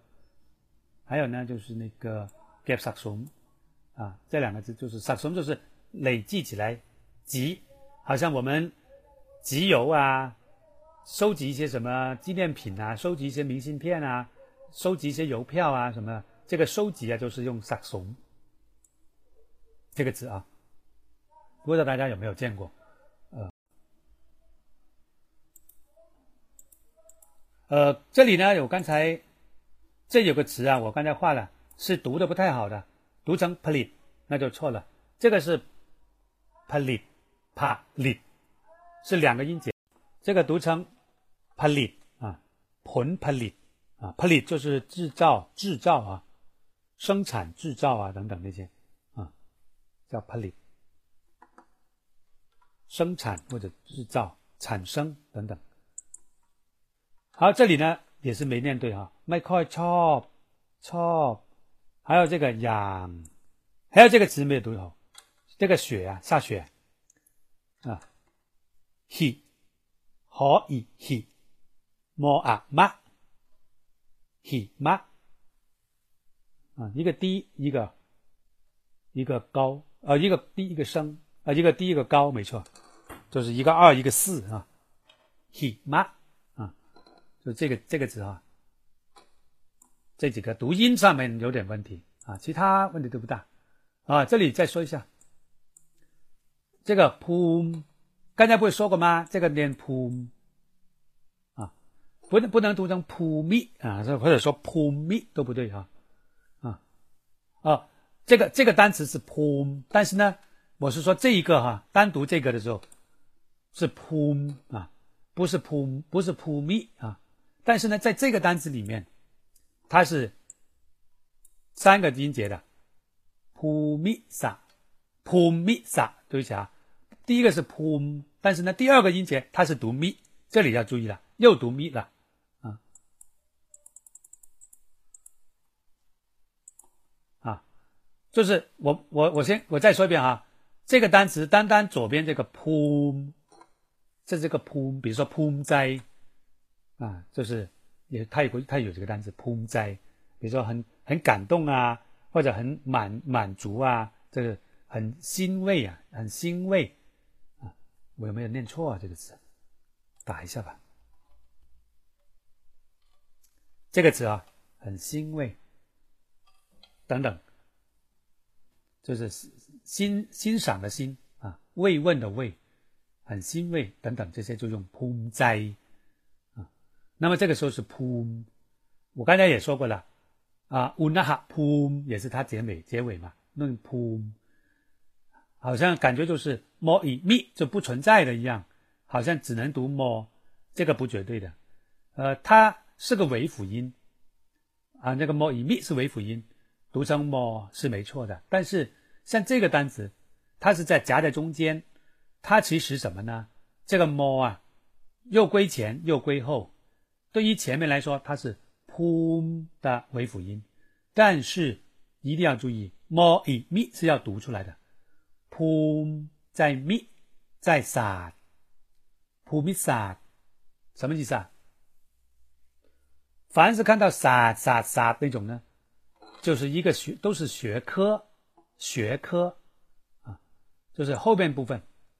还有呢，就是那个 get 撒松啊，这两个字就是撒松，就是累计起来集，好像我们集邮啊，收集一些什么纪念品啊，收集一些明信片啊，收集一些邮票啊什么。这个收集啊，就是用“撒怂”这个字啊，不知道大家有没有见过？呃，呃，这里呢有刚才这有个词啊，我刚才画了，是读的不太好的，读成 “plit”，那就错了。这个是 “plit”，“plit” 是两个音节，这个读成 “plit” 啊，“盆 plit” 啊，“plit” 就是制造、制造啊。生产制造啊，等等那些啊，叫 “pali”，生产或者制造、产生等等。好，这里呢也是没念对哈，ไม่ค่อยชอบชอบ，还有这个养，还有这个词没有读好，这个雪啊，下雪啊，he， 可以 he，莫啊嘛，he 嘛。啊，一个低，一个一个高，呃，一个低，一个升，啊，一个低，一个高，没错，就是一个二，一个四啊。he 妈。啊，就这个这个字啊，这几个读音上面有点问题。啊，其他问题都不大。啊。这里再说一下，这个 pum，刚才不是说过吗？这个念 pum 啊，不能不能读成 pumi 啊，或者说 pumi 都不对哈。啊啊，这个这个单词是 pum，但是呢，我是说这一个哈，单独这个的时候是 pum 啊，不是 pum，不是 pumi 啊，但是呢，在这个单词里面，它是三个音节的。pumisa，pumisa，对不起啊，第一个是 pum，但是呢，第二个音节它是读 mi，这里要注意了，又读 mi 了。就是我我我先我再说一遍啊，这个单词单单左边这个 pum，这是个 pum，比如说 pum 斋啊，就是也它有它有这个单词 pum 斋，比如说很很感动啊，或者很满满足啊，这个很欣慰啊，很欣慰，我有没有念错啊？这个词打一下吧。这个词啊，很欣慰，等等，就是欣欣赏的欣啊，慰问的慰，很欣慰等等，这些就用 pum 在啊。那么这个时候是 pum，我刚才也说过了啊，unaha pum 也是它结尾结尾嘛，弄 pum，好像感觉就是 “more” 以 “me” 就不存在的一样，好像只能读 “more”，这个不绝对的，呃，它。是个尾辅音，啊，那个 “more” 以 “me” 是尾辅音，读成 “more” 是没错的。但是像这个单词，它是在夹在中间，它其实什么呢？这个 “more” 啊，又归前又归后。对于前面来说，它是 “p” 的尾辅音，但是一定要注意，“more” 以 “me” 是要读出来的普在 mi 在 sa，pumisa，什么意思啊？凡是看到啥啥啥那种呢，就是一个学都是学科，学科啊，就是后边部分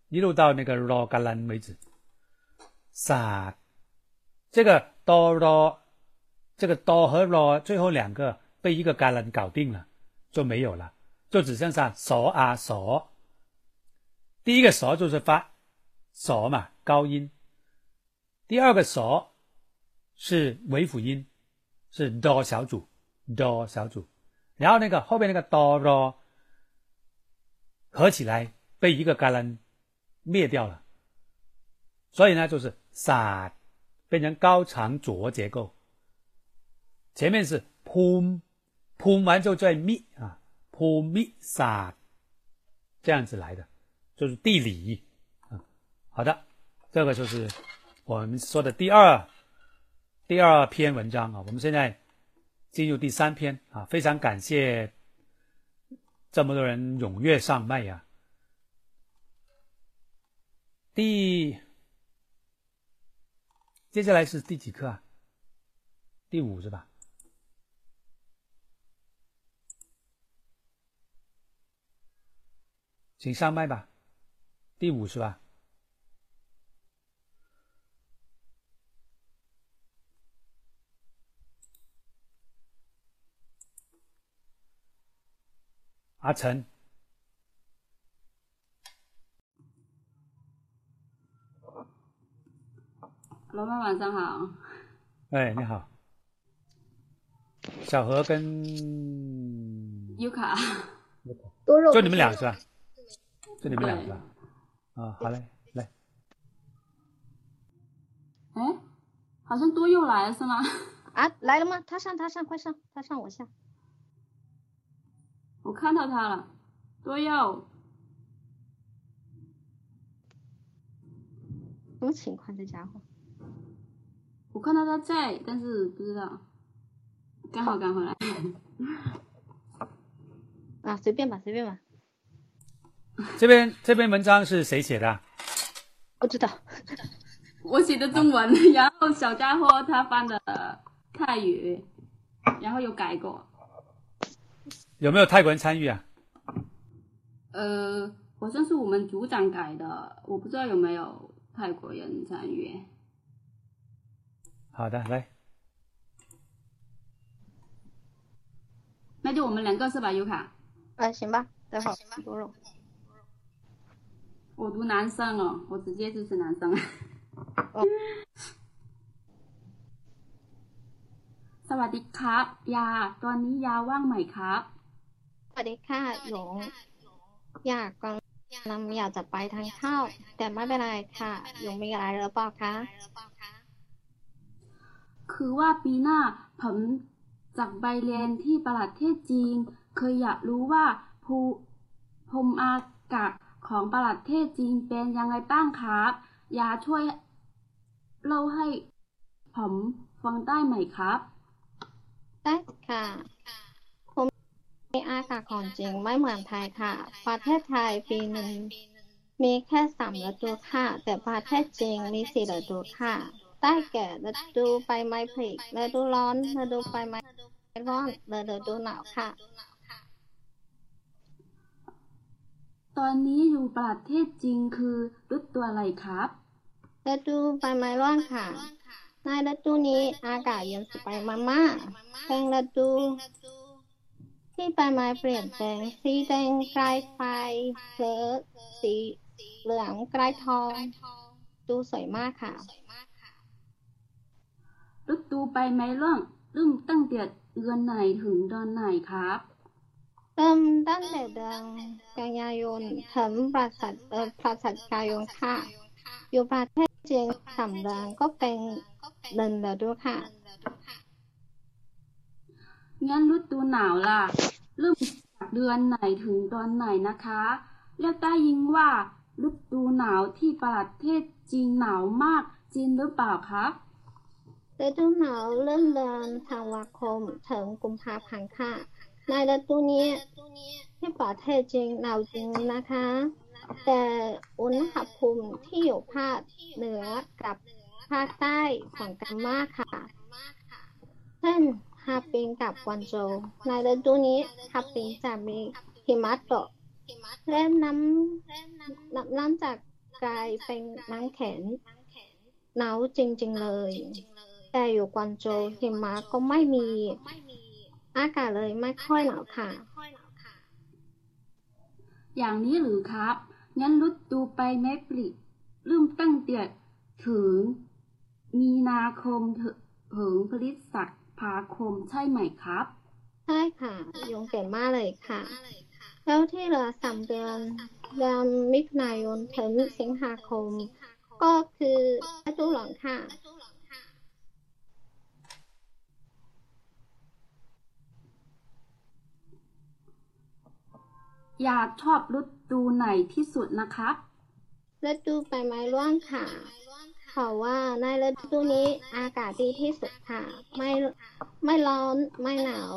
一路到那个 ro 嘎兰为止。啥这个哆哆这个哆和 ro 最后两个被一个嘎兰搞定了，就没有了，就只剩下索啊索。第一个索就是发索嘛，高音。第二个索。是尾辅音，是哆小组哆小组，然后那个后边那个哆哆合起来被一个嘎兰灭掉了，所以呢就是撒变成高长浊结构，前面是 pum pum 完之后再 mi 啊 pum mi sa 这样子来的，就是地理啊。好的，这个就是我们说的第二。第二篇文章啊，我们现在进入第三篇啊，非常感谢这么多人踊跃上麦呀。第接下来是第几课啊？第五是吧？请上麦吧，第五是吧？阿成，老板晚上好。哎，你好。小何跟尤卡，多肉，就你们俩是吧？就你们俩是吧？啊，好嘞，来。哎，好像多又来了是吗？啊，来了吗？他上，他上，快上，他上，我下。我看到他了，多又。什么情况？这家伙？我看到他在，但是不知道，刚好赶回来。啊，随便吧，随便吧。这边这篇文章是谁写的？不知道。我写的中文，然后小家伙他翻的泰语，然后又改过。有没有泰国人参与啊？呃，好像是我们组长改的，我不知道有没有泰国人参与。好的，来，那就我们两个是吧，优卡？啊，行吧，等会儿。我读男生哦，我直接就是男生。สวัสดีครับยาตอนนี้ยาว่างไหมครับสวัสดีค่ะหยงอยากกำลังอยากจะไปทานข้าวแต่ไม่เป็นไรค่ะหยงมีอะไรหรือเปล่าคะคือว่าปีหน้าผมจากใบเรียนที่ประเทศจีน เคยอยากรู้ว่าภูพมอากาศ ของประเทศจีนเป็นยังไงบ้างครับ ยาช่วยเล่าให้ผมฟังได้ไหมครับ ได้ค่ะอากาศของจริงไม่เหมือนไทยค่ะ ประเทศไทยปีหนึ่งมีแค่สามฤดูค่ะ แต่ประเทศจริงมีสี่ฤดูค่ะได้แก่ฤดูใบไม้ผลิฤดูร้อนฤดูใบไม้ร้อนฤดูหนาวค่ะ ตอนนี้อยู่ประเทศจริงคือฤดูอะไรครับฤดูใบไม้ร้อนค่ะ ในฤดูนี้อากาศเย็นสบายมากๆเป็นฤดูที่ใบไม้เปลี่ยนแปลงสีแดงกลายไฟหรือสีเหลืองกลายทอง ดูสวยมากค่ะฤดูใบไม้ร่วงเริ่มตั้งแต่เดือนไหนถึงเดือนไหนครับ เริ่มตั้งแต่เดือนกันยายนถึงประสัทเอ่อพฤศจิกายนค่ะ อยู่ประเทศจีนสามเดือนก็เป็นเดือนฤดูค่ะ งั้นฤดูหนาวล่ะ เริ่มจากเดือนไหนถึงตอนไหนนะคะแล้วได้ยินว่าฤดูหนาวที่ประเทศจีนหนาวมากจริงหรือเปล่าครับฤดูหนาวเริ่มเดือนธันวาคมถึงกุมภาพันธ์ค่ะ ในฤดูนี้ที่ประเทศจีนหนาวจริงนะคะ แต่อุณหภูมิที่อยู่ภาคเหนือกับภาคใต้ต่างกันมากค่ะ เช่นฮาปิงกับกวางโจวในฤดูนี้ฮาปิงจะมีหิมะตกและน้ำน้ำน้ำจะกลายเป็นน้ำแข็งหนาวจริง ๆ เลย แต่อยู่กวางโจวหิมะก็ไม่มี อากาศเลยไม่ค่อยหนาวค่ะ อย่างนี้หรือครับ งั้นฤดูใบไม้ผลิเริ่มตั้งแต่ถึง มีนาคมถึงพฤษภาคมใช่ไหมครับ ใช่ค่ะยงเก่งมากเลยค่ะ แล้วที่เหลือสามเดือนเดือนมิถุนายนถึงสิงหาคม ก็คือฤดูร้อนค่ะ ยากชอบฤดูไหนที่สุดนะครับฤดูใบไม้ร่วงค่ะเพราะว่าในฤดูนี้อากาศดีที่สุดค่ะ ไม่ไม่ร้อนไม่หนาว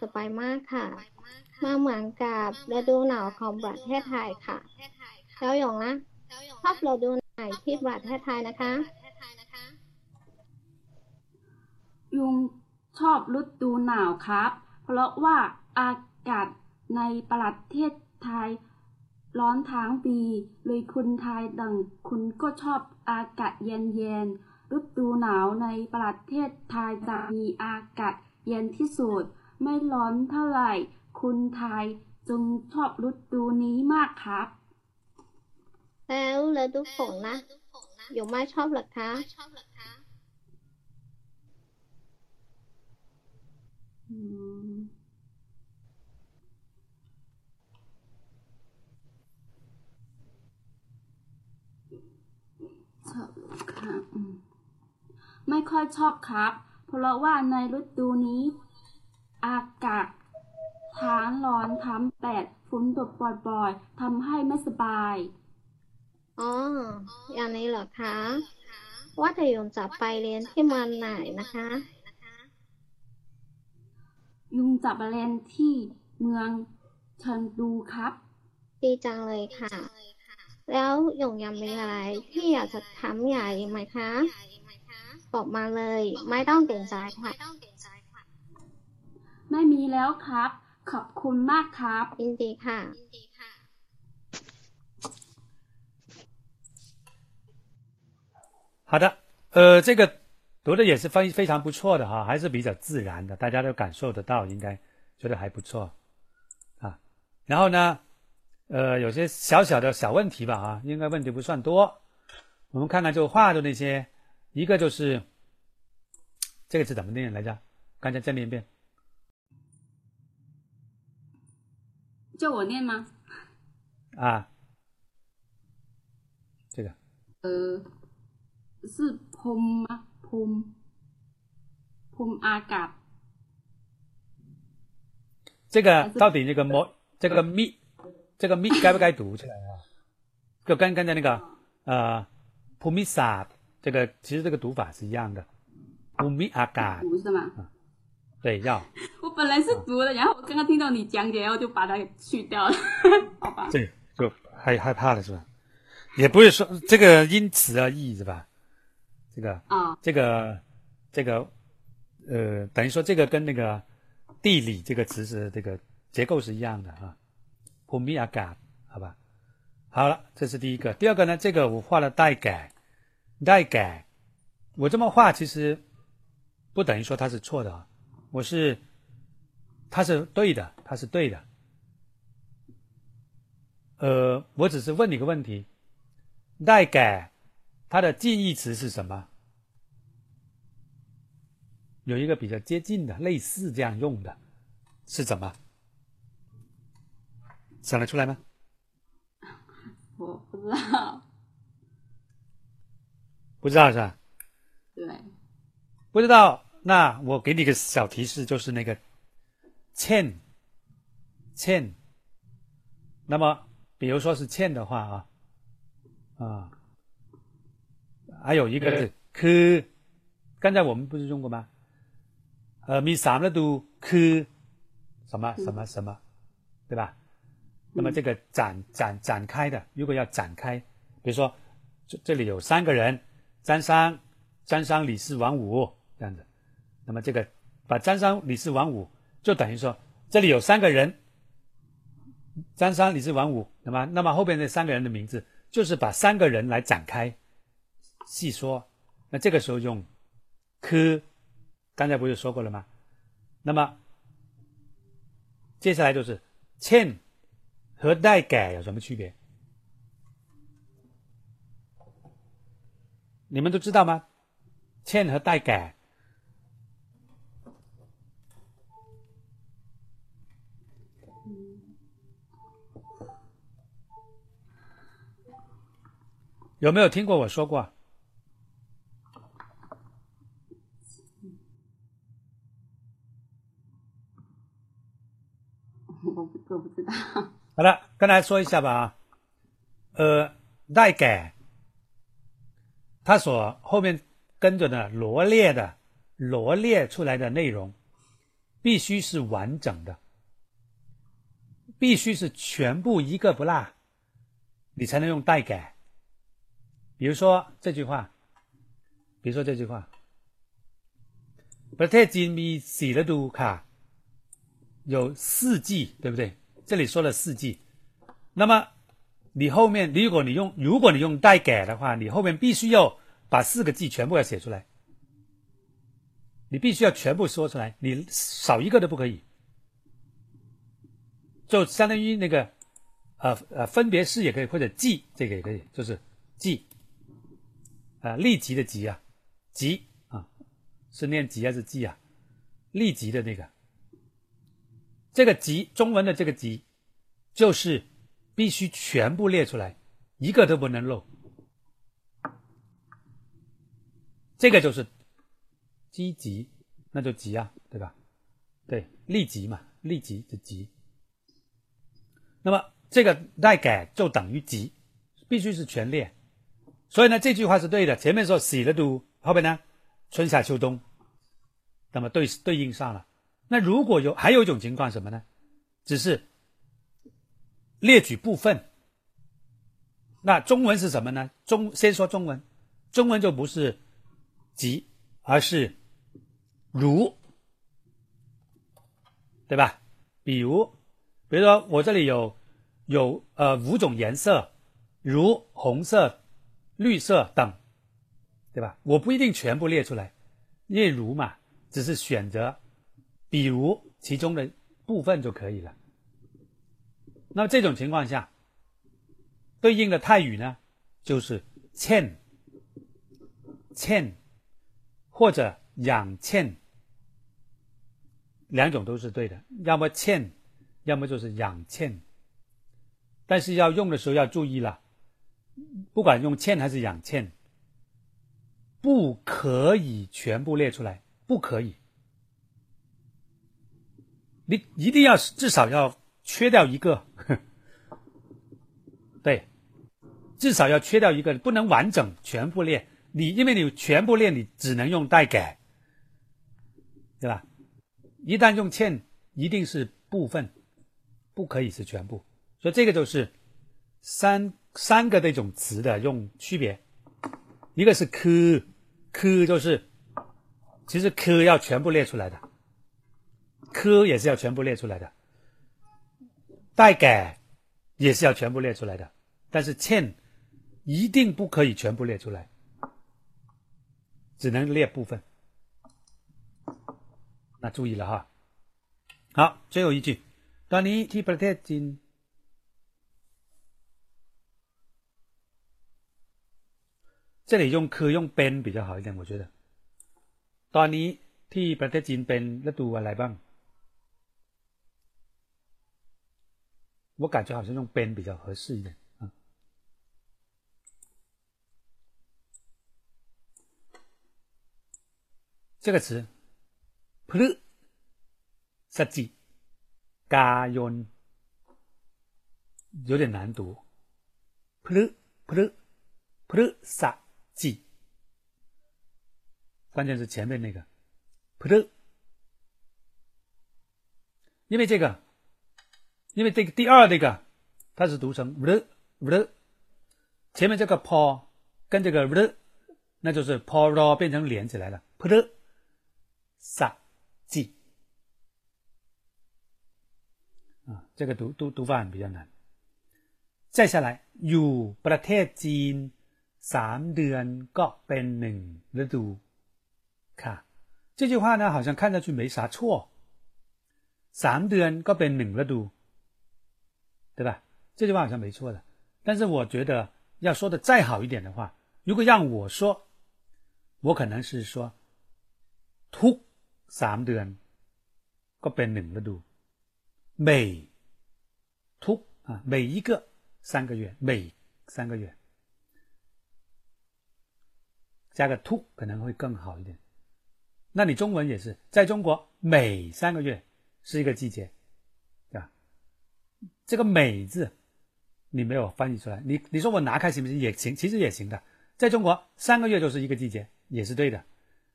สบายมากค่ะ มาเหมือนกับฤดูหนาวของประเทศไทยค่ะแล้วหยงนะชอบฤดูไหนที่ประเทศไทยนะคะยุงชอบฤดูหนาวครับ เพราะว่าอากาศ ในประเทศไทยร้อนทั้งปีเลยคุณไทยดังคุณก็ชอบอากาศเย็นๆฤดูหนาวในประเทศไทยจะมีอากาศเย็นที่สุด ไม่ร้อนเท่าไหร่ คุณไทยจึงชอบฤดูนี้มากครับ แล้วฤดูฝนนะหยงไม่ชอบเหรอคะอืมชอบค่ะอืม ไม่ค่อยชอบครับ เพราะว่าในฤดูนี้ อากาศท้านร้อนทั้งแปดฝนตกบ่อยๆทำให้ไม่สบาย อ๋อ อย่างนี้เหรอคะ ว่าแต่หยงจะไปเรียนที่เมืองไหนนะคะ ยุงจับแมลงที่เมืองเชิญดูครับ ดีจังเลยค่ะ แล้วหยงยังมีอะไรที่อยากจะถามใหญ่ไหมคะ บอกมาเลย ไม่ต้องเกรงใจค่ะ ไม่มีแล้วครับ ขอบคุณมากครับ ยินดีค่ะ 好的，呃，这个读的也是非非常不错的哈，还是比较自然的，大家都感受得到，应该觉得还不错啊。然后呢， 呃，有些小小的小问题吧，啊，应该问题不算多。我们看看就画的那些，一个就是这个字怎么念来着？刚才再念一遍，叫我念吗？啊，这个，呃，是 pom 吗？pom pom 阿嘎，这个到底这个么？这个 mi 这个密该不该读出来啊？就跟刚才那个呃普密萨这个其实这个读法是一样的，普密阿嘎读是吗？对，要。我本来是读的，然后我刚刚听到你讲解，然后就把它给去掉了，好吧？这就害害怕了是吧？也不是说这个因词而异是吧？这个啊，这个这个呃，等于说这个跟那个地理这个词是这个结构是一样的啊。普密阿嘎，好吧？好了，这是第一个。第二个呢，这个我画了带改，带改，我这么画其实不等于说它是错的啊，我是它是对的，它是对的。呃，我只是问你个问题，代改它的近义词是什么？有一个比较接近的、类似这样用的，是怎么？想得出来吗？我不知道。不知道是吧？对。不知道，那我给你个小提示，就是那个欠欠。那么，比如说是欠的话啊啊，还有一个是科，刚才我们不是用过吗？呃，มีสามฤดูคือ什么什么什么，对吧？ 那么这个展展展开的，如果要展开，比如说这这里有三个人，张三、张三、李四、王五这样子，那么这个把张三、李四、王五就等于说这里有三个人，张三、李四、王五，那么那么后边那三个人的名字就是把三个人来展开细说，那这个时候用科。刚才不是说过了吗？那么接下来就是欠和代改有什么区别？你们都知道吗？欠和代改有没有听过我说过？我不知道。好了，跟大家说一下吧啊，呃，代改，它所后面跟着的罗列的罗列出来的内容，必须是完整的，必须是全部一个不落，你才能用代改。比如说这句话，比如说这句话，ประเทศจีนมีสี่ฤดูค่ะ有四季，对不对？ 这里说了四季，那么你后面，如果你用如果你用代改的话，你后面必须要把四个季全部要写出来，你必须要全部说出来，你少一个都不可以。就相当于那个，呃呃，分别式也可以，或者季这个也可以，就是季，啊，立即的即啊，即啊，是念即还是季啊？立即的那个。这个集中文的这个集，就是必须全部列出来，一个都不能漏。这个就是积极，那就急啊，对吧？对，立即嘛，立即的急。那么这个代改就等于急，必须是全列。所以呢，这句话是对的。前面说喜的都，后边呢春夏秋冬，那么对对应上了。那如果有还有一种情况什么呢？只是列举部分。那中文是什么呢？中先说中文，中文就不是即，而是如，对吧？比如，比如说我这里有有呃五种颜色，如红色、绿色等，对吧？我不一定全部列出来，列如嘛，只是选择。比如其中的部分就可以了。那这种情况下，对应的泰语呢，就是欠、欠或者养欠，两种都是对的。要么欠，要么就是养欠。但是要用的时候要注意了，不管用欠还是养欠，不可以全部列出来，不可以。你一定要至少要缺掉一个，对，至少要缺掉一个，不能完整全部列。你因为你全部列，你只能用代改，对吧？一旦用欠，一定是部分，不可以是全部。所以这个就是三三个那种词的用区别。一个是科，科就是其实科要全部列出来的。科也是要全部列出来的，代改也是要全部列出来的，但是欠一定不可以全部列出来， 只能列部分。那注意了哈。好，最后一句，ตอนนี้ที่ประเทศจีน这里用คือ用เป็น比较好一点，我觉得。ตอนนี้ที่ประเทศจีนเป็นฤดูอะไรบ้าง 我感觉好像用边比较合适一点啊。这个词，plu，设计加 y 有点难读，plu plu plu 设计，关键是前面那个 plu，因为这个。因为这个第二那个它是读成 v v，前面这个 p 跟这个 v，那就是 p r 变成连起来了。พฤศจิ啊，这个读读读法比较难。再下来อยู่ประเทศจีนสามเดือนก็เป็นหนึ่งฤดูค่ะ这句话呢好像看上去没啥错สามเดือนก็เป็นหนึ่งฤดู 对吧这句话好像没错的但是我觉得要说的再好一点的话如果让我说我可能是说ทุกสามเดือนก็เป็นหนึ่งฤดู每ทุก啊每一个三个月，每三个月加个 to 可能会更好一点。那你中文也是，在中国每三个月是一个季节，对吧？ 这个“每”字你没有翻译出来，你你说我拿开行不行？也行，其实也行的。在中国三个月就是一个季节，也是对的。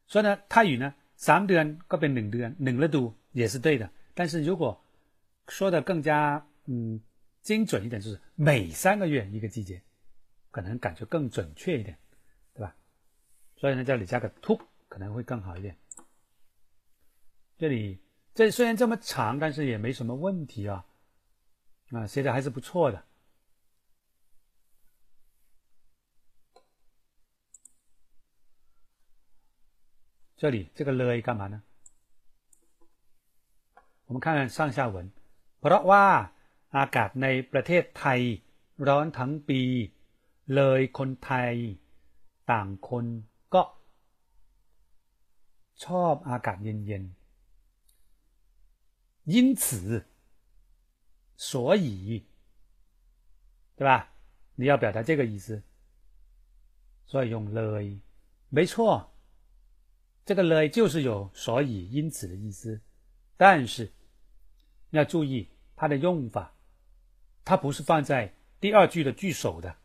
所以呢，泰语呢，三ดืก็เป็นหนึ่งเดือนหนึ่งฤดู也是对的。但是如果说的更加嗯。精准一点就是每三个月一个季节，可能感觉更准确一点，对吧？所以呢，这里加个 to 可能会更好一点。这里这虽然这么长，但是也没什么问题啊， 啊，写的还是不错的。这里这个了干嘛呢？我们看看上下文，เพราะว่าอากาศในประเทศไทยร้อนทั้งปี เลยคนไทยต่างคนก็ ชอบอากาศเย็นๆ因此 所以对吧？你要表达这个意思所以用了没错这个了就是有所以因此的意思。但是要注意它的用法它不是放在第二句的句首的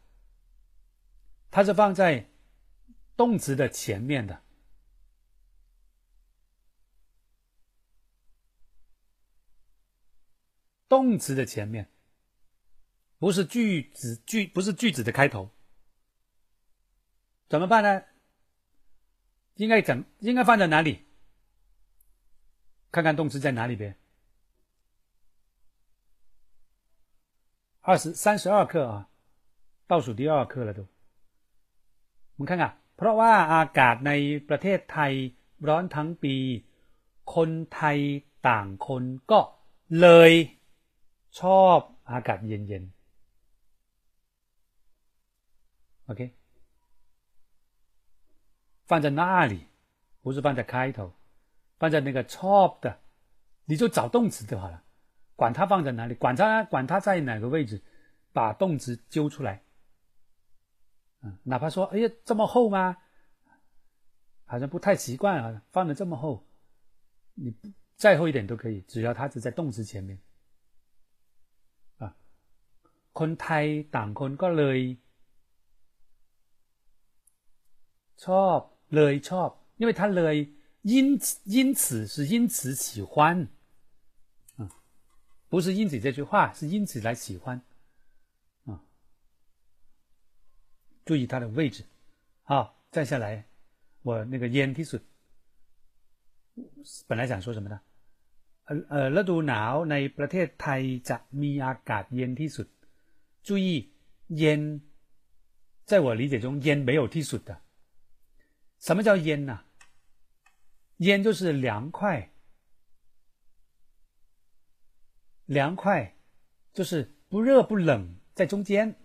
它是放在动词的前面的动词的前面，不是句子句不是句子的开头，怎么办呢？应该怎应该放在哪里？看看动词在哪里边。二十三十二课啊，倒数第二课了都。我们看看，เพราะว่าอากาศในประเทศไทยร้อนทั้งปี คนไทยต่างคนก็เลย ชอบอากาศเย็นๆ OK，放在那里，不是放在开头，放在那个ชอบ的，你就找动词就好了。管它放在哪里，管它管它在哪个位置，把动词揪出来。嗯，哪怕说，哎呀，这么厚吗？好像不太习惯啊，放的这么厚，你再厚一点都可以，只要它是在动词前面。 啊，คนไทยต่างคนก็เลยชอบเลยชอบ，因为他เลย因因此是因此喜欢。不是因此这句话，是因此来喜欢，啊，注意它的位置。好，再下来，我那个烟 T 恤，本来想说什么呢？呃呃，ฤดูหนาวในประเทศไทยจะมีอากาศเย็นที่สุด。 注意，烟，在我理解中，烟没有 T 恤的。什么叫烟呢？烟就是凉快，凉快就是不热不冷，在中间。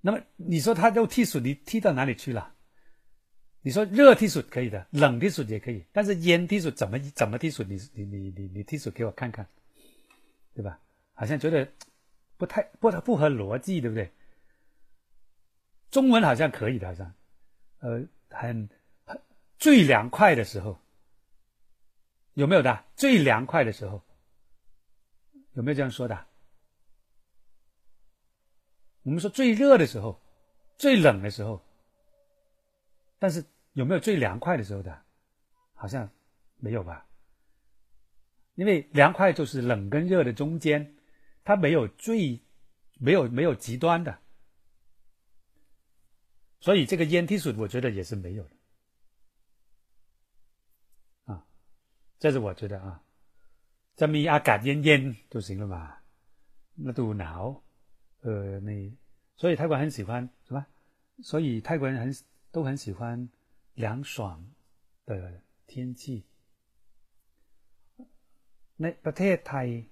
那么你说它都剔水，你剔到哪里去了？你说热剔水可以的，冷剔水也可以，但是烟剔水怎么怎么剔水？你你你你你剔水给我看看，对吧？好像觉得不太不不合逻辑，对不对？中文好像可以的，好像，呃，很很最凉快的时候，有没有的？最凉快的时候，有没有这样说的？我们说最热的时候，最冷的时候，但是有没有最凉快的时候的？好像没有吧？因为凉快就是冷跟热的中间，它没有最没有没有极端的。所以这个烟梯水，我觉得也是没有的，啊，这是我觉得啊，这么阿嘎烟烟就行了嘛，那都挠，呃，你，所以泰国很喜欢是吧？所以泰国人很都很喜欢凉爽的天气。那ประเทศไทย，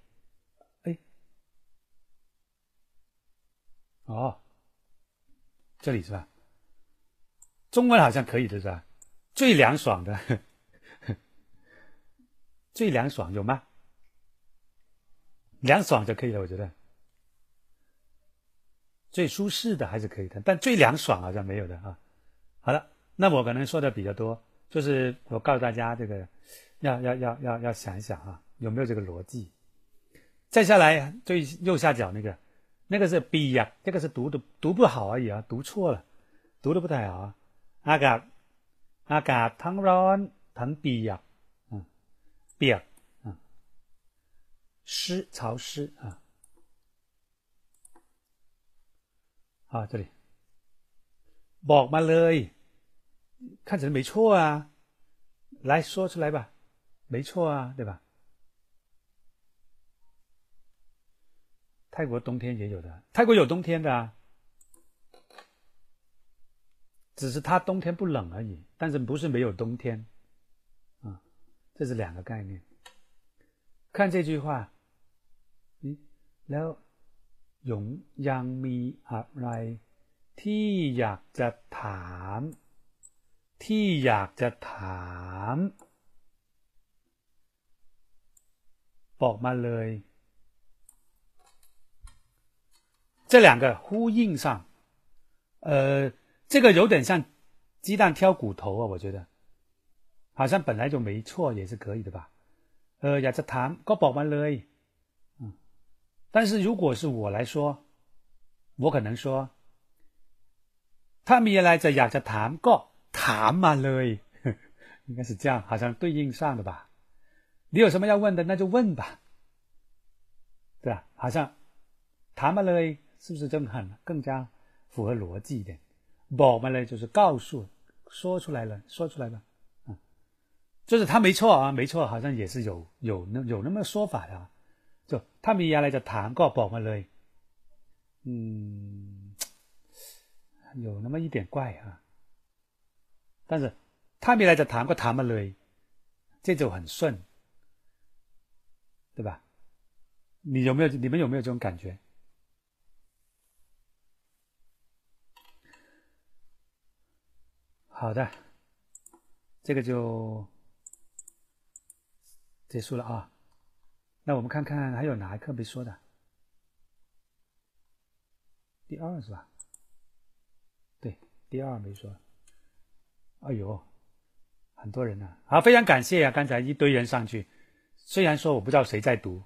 哦，这里是吧？中文好像可以的是吧？最凉爽的，最凉爽有吗？凉爽就可以了，我觉得。最舒适的还是可以的，但最凉爽好像没有的啊。好了，那我可能说的比较多，就是我告诉大家这个，要要要要要想一想啊，有没有这个逻辑？再下来最右下角那个，那个是 B 呀，这个是读的读不好而已啊，读错了，读的不太好啊。อากาศอากาศทั้งร้อนทั้งเปียกเปียก湿潮湿啊好这里บอกมาเลย看起来没错啊来说出来吧没错啊对吧 泰国冬天也有的泰国有冬天的啊只是它冬天不冷而已，但是不是没有冬天，啊，这是两个概念。看这句话，嗯，แล้วยงยังมีอะไรที่อยากจะถามที่อยากจะถามบอกมาเลย， 这两个呼应上，呃，这个有点像鸡蛋挑骨头啊，我觉得好像本来就没错，也是可以的吧。呃，亚查谈，高宝曼勒，嗯，但是如果是我来说，我可能说，他们也来在亚查谈，高谈嘛勒，应该是这样，好像对应上的吧。你有什么要问的，那就问吧，对吧？好像谈嘛勒。是不是更很更加符合逻辑一点？บอกมาเลย就是告诉说出来了说出来吧啊就是他没错啊没错好像也是有有那有那么说法的就他มีอะไรจะถามก็บอกมาเลย嗯有那么一点怪啊但是他มีอะไรจะถามก็ถามมาเลย这就很顺对吧你有没有你们有没有这种感觉 好的，这个就结束了啊。那我们看看还有哪一课没说的？第二是吧？对，第二没说。哎呦，很多人呢。好，非常感谢啊！刚才一堆人上去，虽然说我不知道谁在读，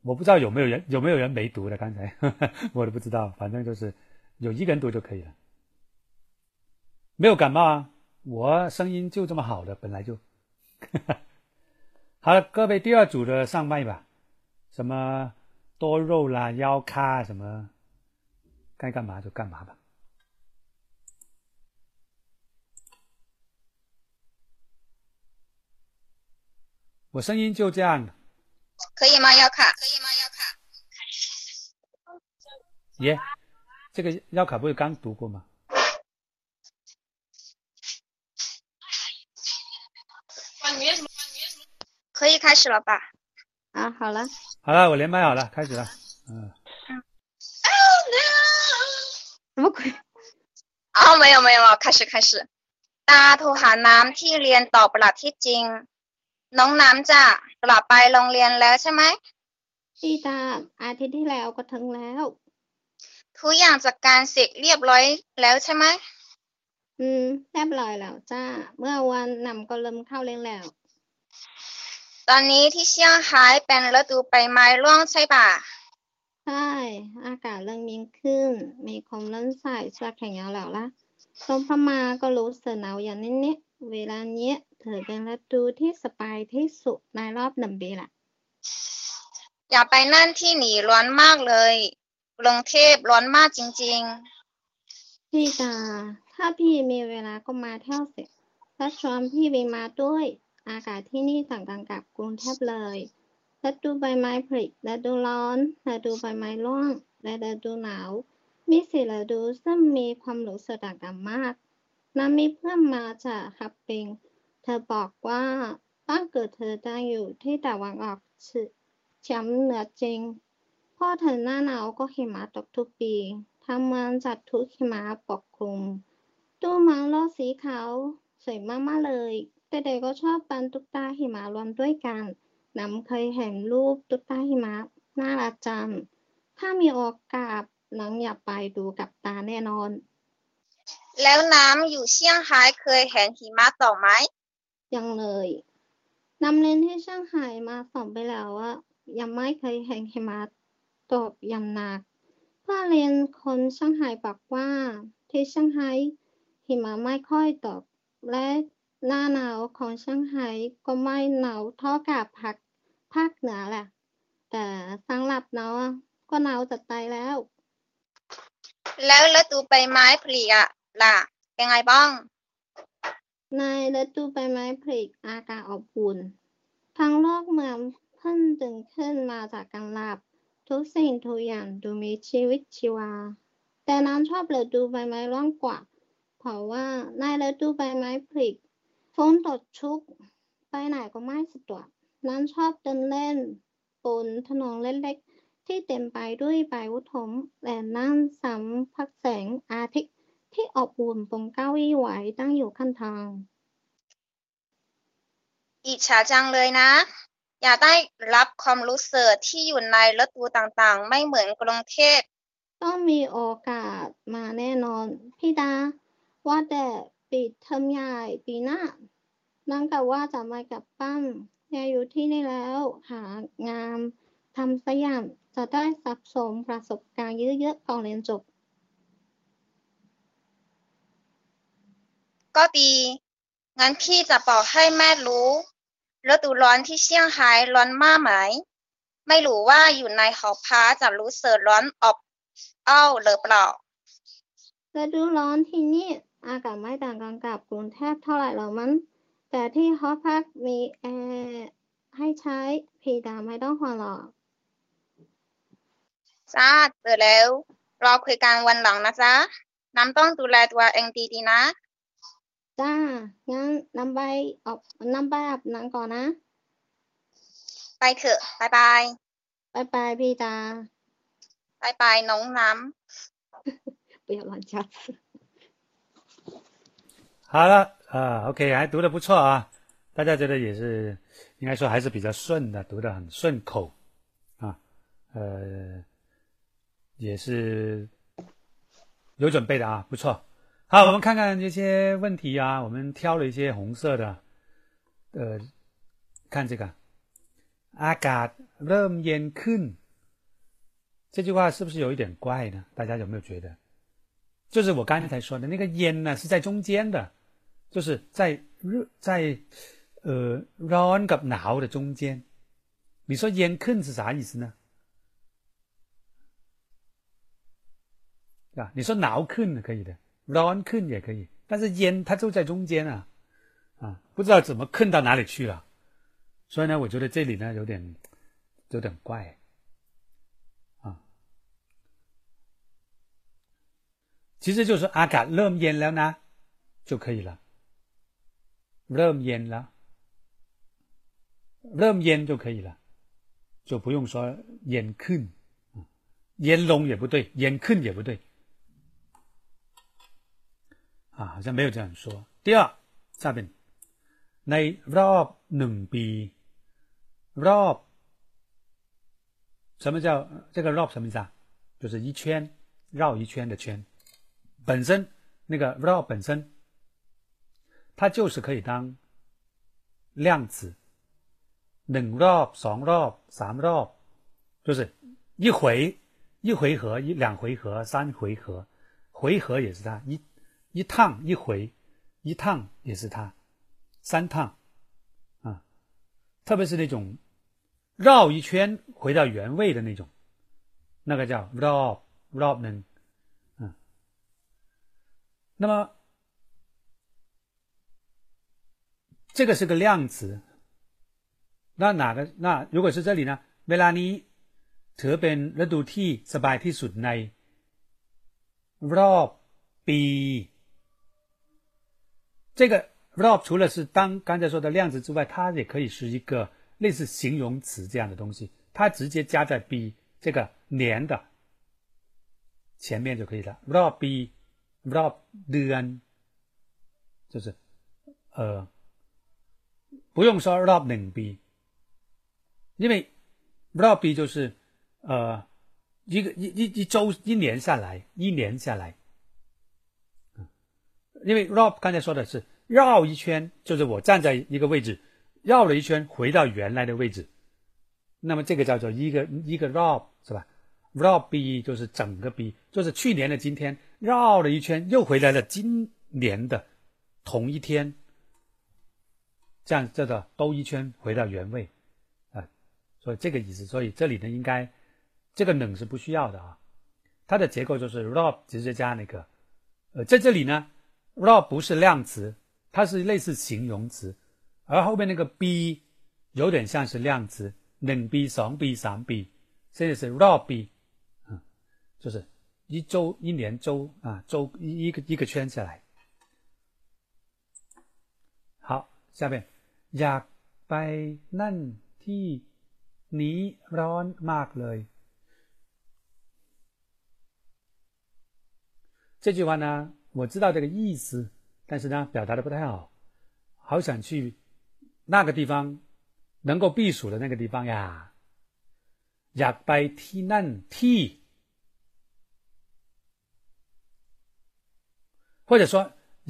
我不知道有没有人有没有人没读的。刚才 我都不知道，反正就是有一个人读就可以了。没有感冒啊，我声音就这么好的，本来就。好了，各位第二组的上麦吧，什么多肉啦、腰咖什么，该干嘛就干嘛吧。我声音就这样。可以吗？腰卡？可以吗？腰卡？耶，这个腰卡不是刚读过吗？可以开始了吧？啊，好了，好了，我连麦好了，开始了。嗯，什么鬼？哦，没有没有，开始开始。ตาโทรหาน้ำที่เรียนต่อประหลัดที่จริง น้องน้ำจะกลับไปโรงเรียนแล้วใช่ไหม พี่ตา อาทิตย์ที่แล้วก็ถึงแล้ว ทุกอย่างจัดการเสร็จเรียบร้อยแล้วใช่ไหม อืมเรียบร้อยแล้วจ้า เมื่อวันนำก็เริ่มเข้าเรียนแล้ว ตอนนี้ที่เซี่ยงไฮ้เป็นฤดูใบไม้ร่วงใช่ปะใช่ อากาศเริ่มเย็นขึ้น มีคนเริ่มใส่เสื้อแขนยาวแล้วล่ะตรงพม่าก็รู้สึกหนาวอย่างนิดๆเวลาเนี้ยถือเป็นฤดูที่สบายที่สุดในรอบหนึ่งปีละอย่าไปนั่นที่หนีร้อนมากเลยกรุงเทพร้อนมากจริงพี่ตาถ้าพี่มีเวลาก็มาเที่ยวสิถ้าชวนพี่ไปมาด้วย อากาศที่นี่ต่างกันกับกรุงเทพเลยฤดูใบไม้ผลิฤดูร้อนฤดูใบไม้ร่วงและฤดูหนาว มีสี่ฤดูซึ่งมีความรู้สึกต่างกันมากน้ำมีเพื่อนมาจากฮับปิง เธอบอกว่าบ้านเกิดเธอตั้งอยู่ที่ตะวันออกเฉียงเหนือจริง พ่อถึงหน้าหนาวก็หิมะตกทุกปีทางเมืองจัดทุกหิมะปกคลุม ตู้มังลอดสีขาวสวยมากๆเลย เด็กก็ชอบปันตุ๊กตาหิมะรวมด้วยกัน น้ำเคยเห็นรูปตุ๊กตาหิมะน่ารักจัง ถ้ามีโอกาสน้องอยากไปดูกับตาแน่นอนๆแล้วน้ำอยู่เซี่ยงไฮ้เคยเห็นหิมะตกไหม ยังเลยนำเรียนที่ช่างไห่มาสองไปแล้วอะยังไม่เคยเห็นหิมะตกอย่างหนักเพื่อนเรียนคนช่างไห่บอกว่า ที่ช่างไห่หิมะไม่ค่อยตกและ หน้าหนาวของช่างไห่ก็ไม่หนาวเท่ากับภาคภาคเหนือแหละ แต่สำหรับเราอะก็หนาวจัดใจแล้ว แล้วฤดูใบไม้ผลิอะล่ะ เป็นไงบ้าง ในฤดูใบไม้ผลิอากาศอบอุ่นทั้งโลกเมืองเพิ่งตื่นขึ้นมาจากการหลับ ทุกสิ่งทุกอย่างดูมีชีวิตชีวา แต่น้ำชอบฤดูใบไม้ร่วงกว่า เพราะว่าในฤดูใบไม้ผลิ ฝนตกชุก ไปไหนก็ไม่สะดวกน้ำชอบเดินเล่นบนถนนเล็กๆ ที่เต็มไปด้วยใบวุฒมและนั่งสัมผัสแสงอาทิตย์ที่อบอุ่นบนเก้าอี้ไหวตั้งอยู่ข้างทาง อิจฉาจังเลยนะ อยากได้รับความรู้สึกที่อยู่ในฤดูต่างๆ ไม่เหมือนกรุงเทพต้องมีโอกาสมาแน่นอน พี่ดา ว่าแต่ ปิดเทอมใหญ่ปีหน้านั่งกับว่าจะมากับปั้นอยากอยู่ที่นี่แล้วหางานทำสักอย่างจะได้สะสมประสบการณ์เยอะๆก่อนเรียนจบ ก็ดี งั้นพี่จะบอกให้แม่รู้ฤดูร้อนที่เซี่ยงไฮ้ร้อนมากไหม ไม่รู้ว่าอยู่ในหอพักจะรู้สึกร้อนอบอ้าวหรือเปล่าฤดูร้อนที่นี่ อากาศไม่ต่างกันกับกรุงเทพเท่าไหร่หรอกมั้งแต่ที่หอพักมีแอร์ให้ใช้พี่ดาไม่ต้องห่วงหรอก จ้าเจอแล้ว รอคุยกันวันหลังนะจ๊ะ น้ำต้องดูแลตัวเองดีๆนะ จ้า งั้นนำใบออกนำใบอาบน้ำก่อนนะ ไปเถอะบายบาย บายบายพี่ดา บายบายน้องน้ำ 不要乱加词。 好了啊，OK，还读的不错啊，大家觉得也是，应该说还是比较顺的，读的很顺口啊，呃，也是有准备的啊，不错。好，我们看看这些问题啊，我们挑了一些红色的，呃，看这个，阿嘎热烟坑，这句话是不是有一点怪呢？大家有没有觉得？就是我刚才说的那个烟呢，是在中间的。就是在热在呃ร้อนกับหนาว的中间。你说烟ขึ้น是啥意思呢？啊，你说หนาวขึ้น可以的，ร้อนขึ้น也可以，但是烟它就在中间啊，啊，不知道怎么ขึ้น到哪里去了。所以呢，我觉得这里呢有点有点怪。其实就是อากาศเริ่มเย็นแล้วนะ就可以了 เริ่มเย็นแล้ว เริ่มเย็น就可以了，就不用说เย็烟龙也不对，烟坑也不对，啊，好像没有这样说。第二，下边ในรอบหนึ่งปีรอบ什么叫这个 rop 什么意思啊？就是一圈绕一圈的圈。本身那个 rop 本身， 它就是可以当量子，冷绕、双绕、三绕，就是一回、一回合、一两回合、三回合，回合也是它一一趟一回一趟也是它三趟啊，特别是那种绕一圈回到原位的那种，那个叫绕绕能，嗯，那么。这个是个量词，那哪个那如果是这里呢？维拉尼。ถือเป็นฤดูที่สบายที่สุดในรอบปี这个 rob 除了是当刚才说的量词之外，它也可以是一个类似形容词这样的东西，它直接加在 b 这个年的前面就可以了。rob ปี rob เดือน就是呃 不用说 rob 零 b，因为 rob b 就是呃一个一一一周一年下来，一年下来，因为 rob 刚才说的是绕一圈，就是我站在一个位置绕了一圈回到原来的位置，那么这个叫做一个一个 rob 是吧？rob b 就是整个 b，就是去年的今天绕了一圈又回来了今年的同一天。这样这个兜一圈回到原位啊，所以这个意思，所以这里呢应该。这个冷是不需要的啊，它的结构就是 rob 直接加那个，呃，在这里呢，rob 不是量词，它是类似形容词，而后面那个 b 有点像是量词，冷 b、双 b、三 b，现在是 rob b，嗯，就是一周、一年周啊，周一一个一个圈下来。好，下面 อยากไปนั่นที่นี้ร้อนมากเลย。这句话呢，我知道这个意思，但是呢，表达的不太好。好想去那个地方，能够避暑的那个地方呀。อยากไปที่นั่นที่，或者说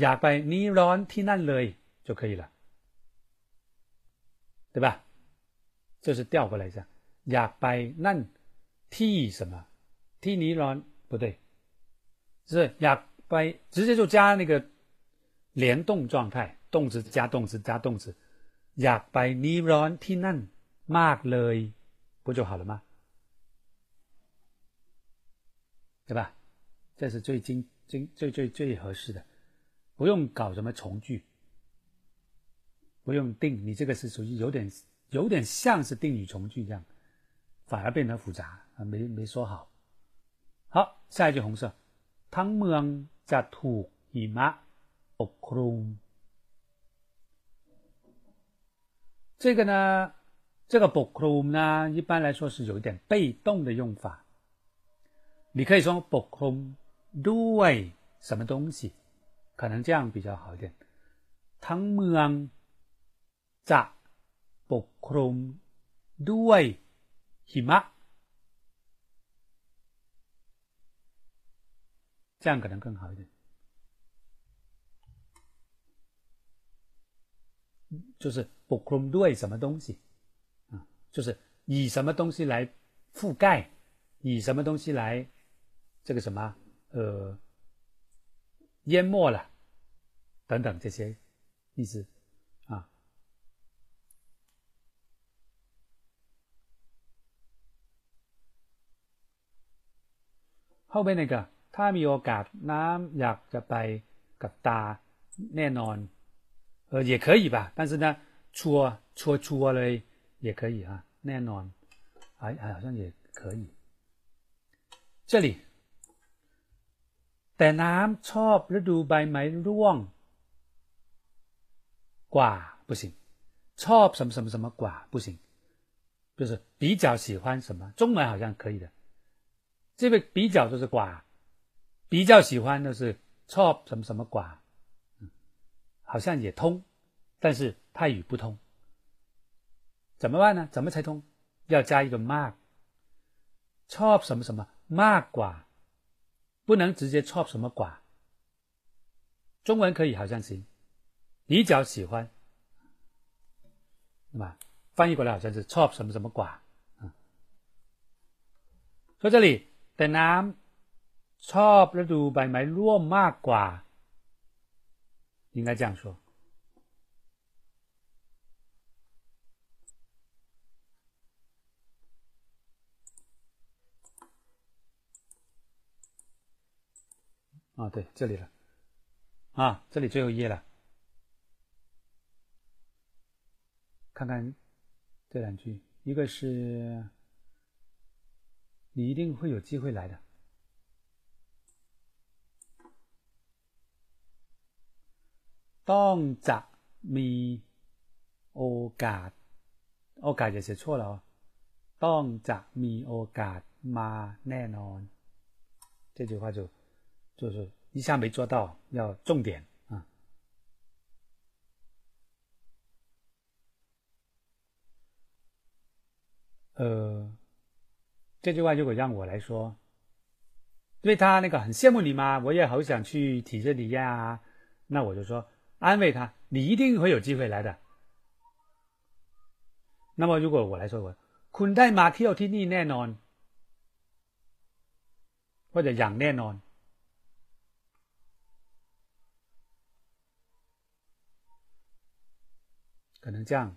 อยากไปนี่ร้อนที่นั่นเลย就可以了， 对吧？这是调过来一下，雅白难替什么？替你卵不对，是亚白直接就加那个联动状态，动词加动词加动词，亚白你卵替难骂了，不就好了吗？对吧？这是最精经最最最合适的，不用搞什么从句。不用定，你这个是属于有点有点像是定语从句这样，反而变得复杂啊，没没说好。好，下一句红色。ทั้งเมืองจะถูกหิมะปกคลุม这个呢，这个ปกคลุม呢，一般来说是有一点被动的用法。你可以说ปกคลุมด้วย什么东西，可能这样比较好一点。ทั้งเมือง จะปกคลุมด้วยหิมะ这样可能更好一点，就是不 c l 对什么东西啊？就是以什么东西来覆盖，以什么东西来这个什么呃淹没了等等这些意思 后面那个。ถ้ามีโอกาสน้ำอยากจะไปกับตาแน่นอนเออ也可以吧但是呢ชัวชัวชัวเลย也可以啊แน่นอน还还好像也可以这里แต่น้ำชอบฤดูใบไม้ร่วงกว่า不行 ชอบ什么什么什么寡不行，就是比较喜欢什么。中文好像可以的， 这个比较就是寡，比较喜欢的是 chop 什么什么寡，好像也通，但是泰语不通。怎么办呢？怎么才通？要加一个 mark。chop 什么什么，ma 怪，不能直接 chop 什么寡。中文可以好像行，比较喜欢。那么翻译过来好像是 chop 什么什么寡。嗯说这里。แต่น้ำชอบฤดูใบไม้ร่วงมากกว่า，应该这样说。啊，对，这里了。啊，这里最后一页了，看看这两句，一个是 你一定会有机会来的，当จะมีโอกาสโอกาสจะ写错了哦，当จะมีโอกาสมาแน่นอน，这句话就就是。一下没做到，要重点啊！呃， 这句话如果让我来说，因为他那个很羡慕你嘛，我也好想去体验体验啊，那我就说安慰他，你一定会有机会来的。那么如果我来说，我คุณได้มาเที่ยวที่นี่แน่นอน，或者อย่างแน่นอน。可能这样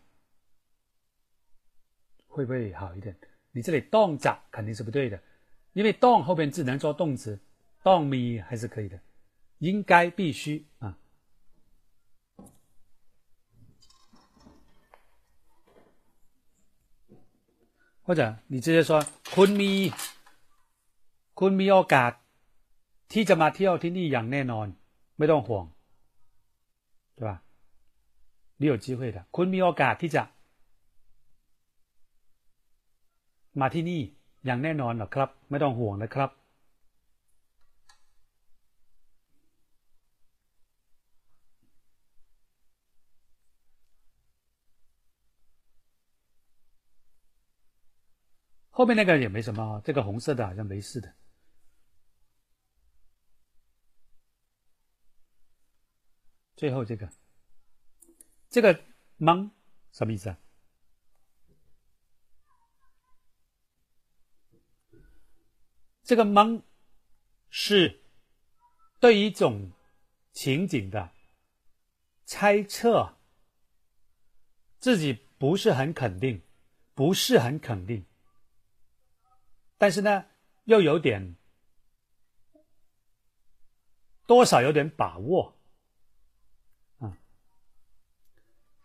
会不会好一点？ 你这里动着肯定是不对的，因为动后边只能做动词，动咪还是可以的，应该必须啊。或者你直接说คุณมีคุณมีโอกาสที่จะมาเที่ยวที่นี่อย่างแน่นอนไม่ต้องห่วง对吧？你有机会的，คุณมีโอกาสที่จะ มาที่นี่อย่างแน่นอนหรอครับ ไม่ต้องห่วงนะครับ后面那个也没什么，这个红色的好像没事的。最后这个。这个“蒙”什么意思啊？ 这个“蒙”是对一种情景的猜测，自己不是很肯定，不是很肯定，但是呢，又有点多少有点把握。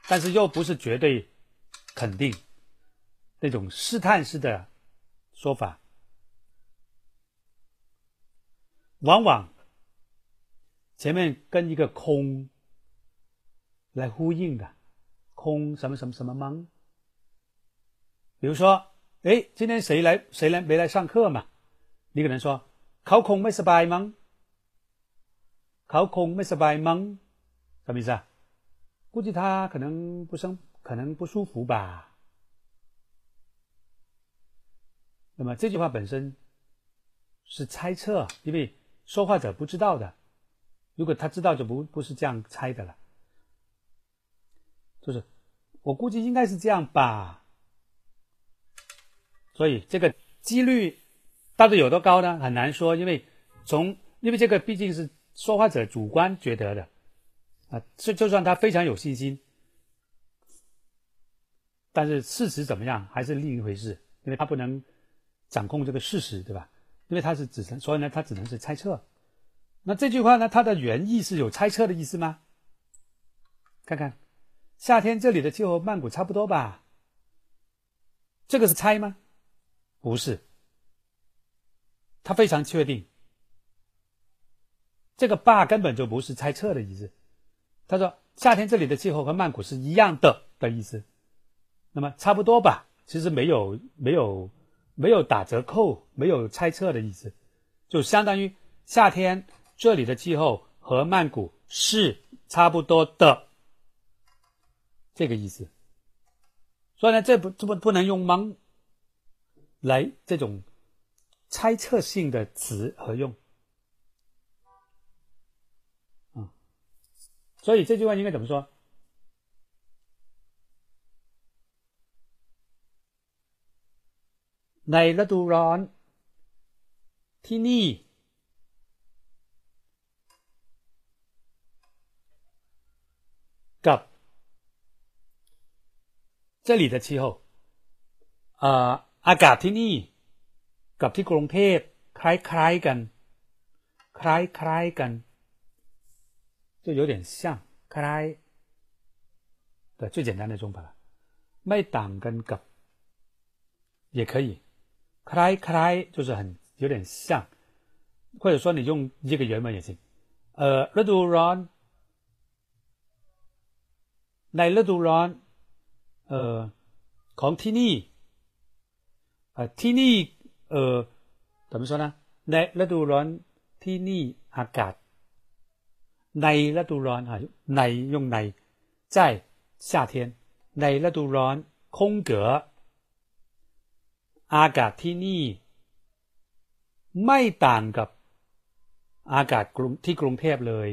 但是又不是绝对肯定那种试探式的说法，往往前面跟一个空来呼应的，空什么什么什么吗？比如说，哎，今天谁来谁来没来上课嘛？你可能说，考空没失败吗？考空没失败吗？什么意思啊？估计他可能不生，可能不舒服吧。那么这句话本身是猜测，因为说话者不知道的。如果他知道，就不不是这样猜的了。就是我估计应该是这样吧。所以这个几率到底有多高呢？很难说，因为从因为这个毕竟是说话者主观觉得的。啊，就就算他非常有信心，但是事实怎么样还是另一回事，因为他不能掌控这个事实，对吧？因为他是只能，所以呢，他只能是猜测。那这句话呢，它的原意是有猜测的意思吗？看看，夏天这里的气候曼谷差不多吧？这个是猜吗？不是，他非常确定，这个“吧”根本就不是猜测的意思。他说夏天这里的气候和曼谷是一样的的意思，那么差不多吧，其实没有没有没有打折扣，没有猜测的意思，就相当于夏天这里的气候和曼谷是差不多的这个意思。所以呢，这不这不不能用蒙来这种猜测性的词和用。所以这句话应该怎么说？ ในฤดูร้อนที่นี่กับ这里的气候อ่าอากาศที่นี่กับที่กรุงเทพคล้ายๆกันคล้ายๆกัน就有点像开的最简单的中法了，ไม่ต่างกันกับ也可以， 开开就是很有点像，或者说你用这个原文也行。呃，ฤดูร้อนในฤดูร้อนเอ่อของที่นี่เอ่อที่นี่เอ่อ怎么说呢？ในฤดูร้อนที่นี่อากาศในฤดูร้อน啊，ใน用ใน在夏天ในฤดูร้อน空格 อากาศที่นี่ไม่ต่างกับอากาศกรุงที่กรุงเทพเลย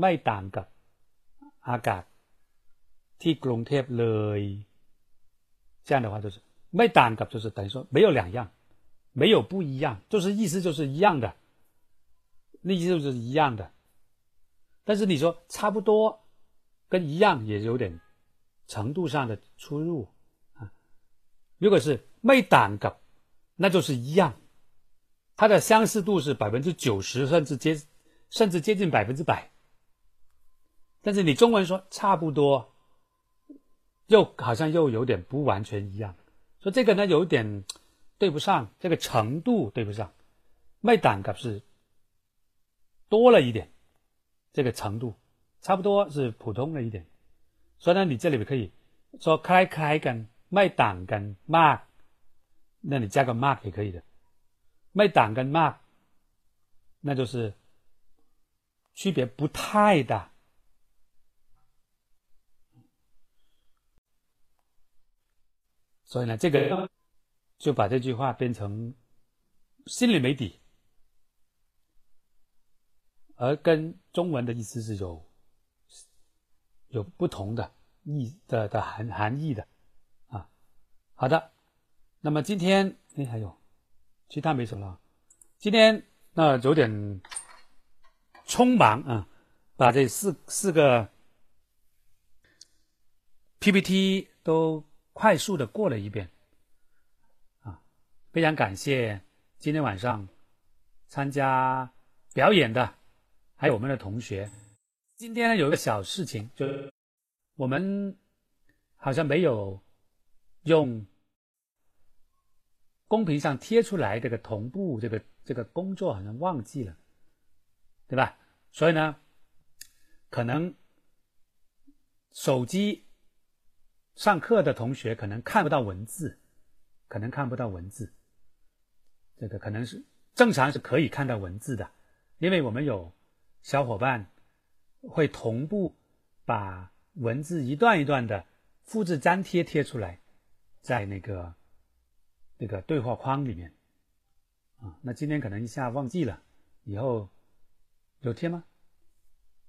ไม่ต่างกับอากาศที่กรุงเทพเลย这样的话就是ไม่ต่างกับ就是等于说没有两样，没有不一样，就是意思就是一样的。那意思就是一样的，但是你说差不多，跟一样也有点 程度上的出入啊。如果是没胆梗，那就是一样，它的相似度是百分之九十，甚至接甚至接近百分之百。但是你中文说差不多，又好像又有点不完全一样，说这个呢有点对不上，这个程度对不上，没胆梗是多了一点，这个程度差不多是普通了一点。所以呢，你这里面可以说开开跟卖档跟 mark，那你加个 mark 也可以的，卖档跟 mark，那就是区别不太大，所以呢，这个就把这句话变成心里没底。而跟中文的意思是有有不同的意的的含含义的啊。好的，那么今天哎还有其他没什么了。今天那有点匆忙啊，把这四四个 PPT 都快速的过了一遍啊。非常感谢今天晚上参加表演的。还有我们的同学，今天有一个小事情，就我们好像没有用公屏上贴出来这个同步这个这个工作，好像忘记了，对吧？所以呢，可能手机上课的同学可能看不到文字，可能看不到文字，这个可能是正常是可以看到文字的，因为我们有。小伙伴会同步把文字一段一段的复制粘贴贴出来，在那个那个对话框里面啊。那今天可能一下忘记了，以后有贴吗？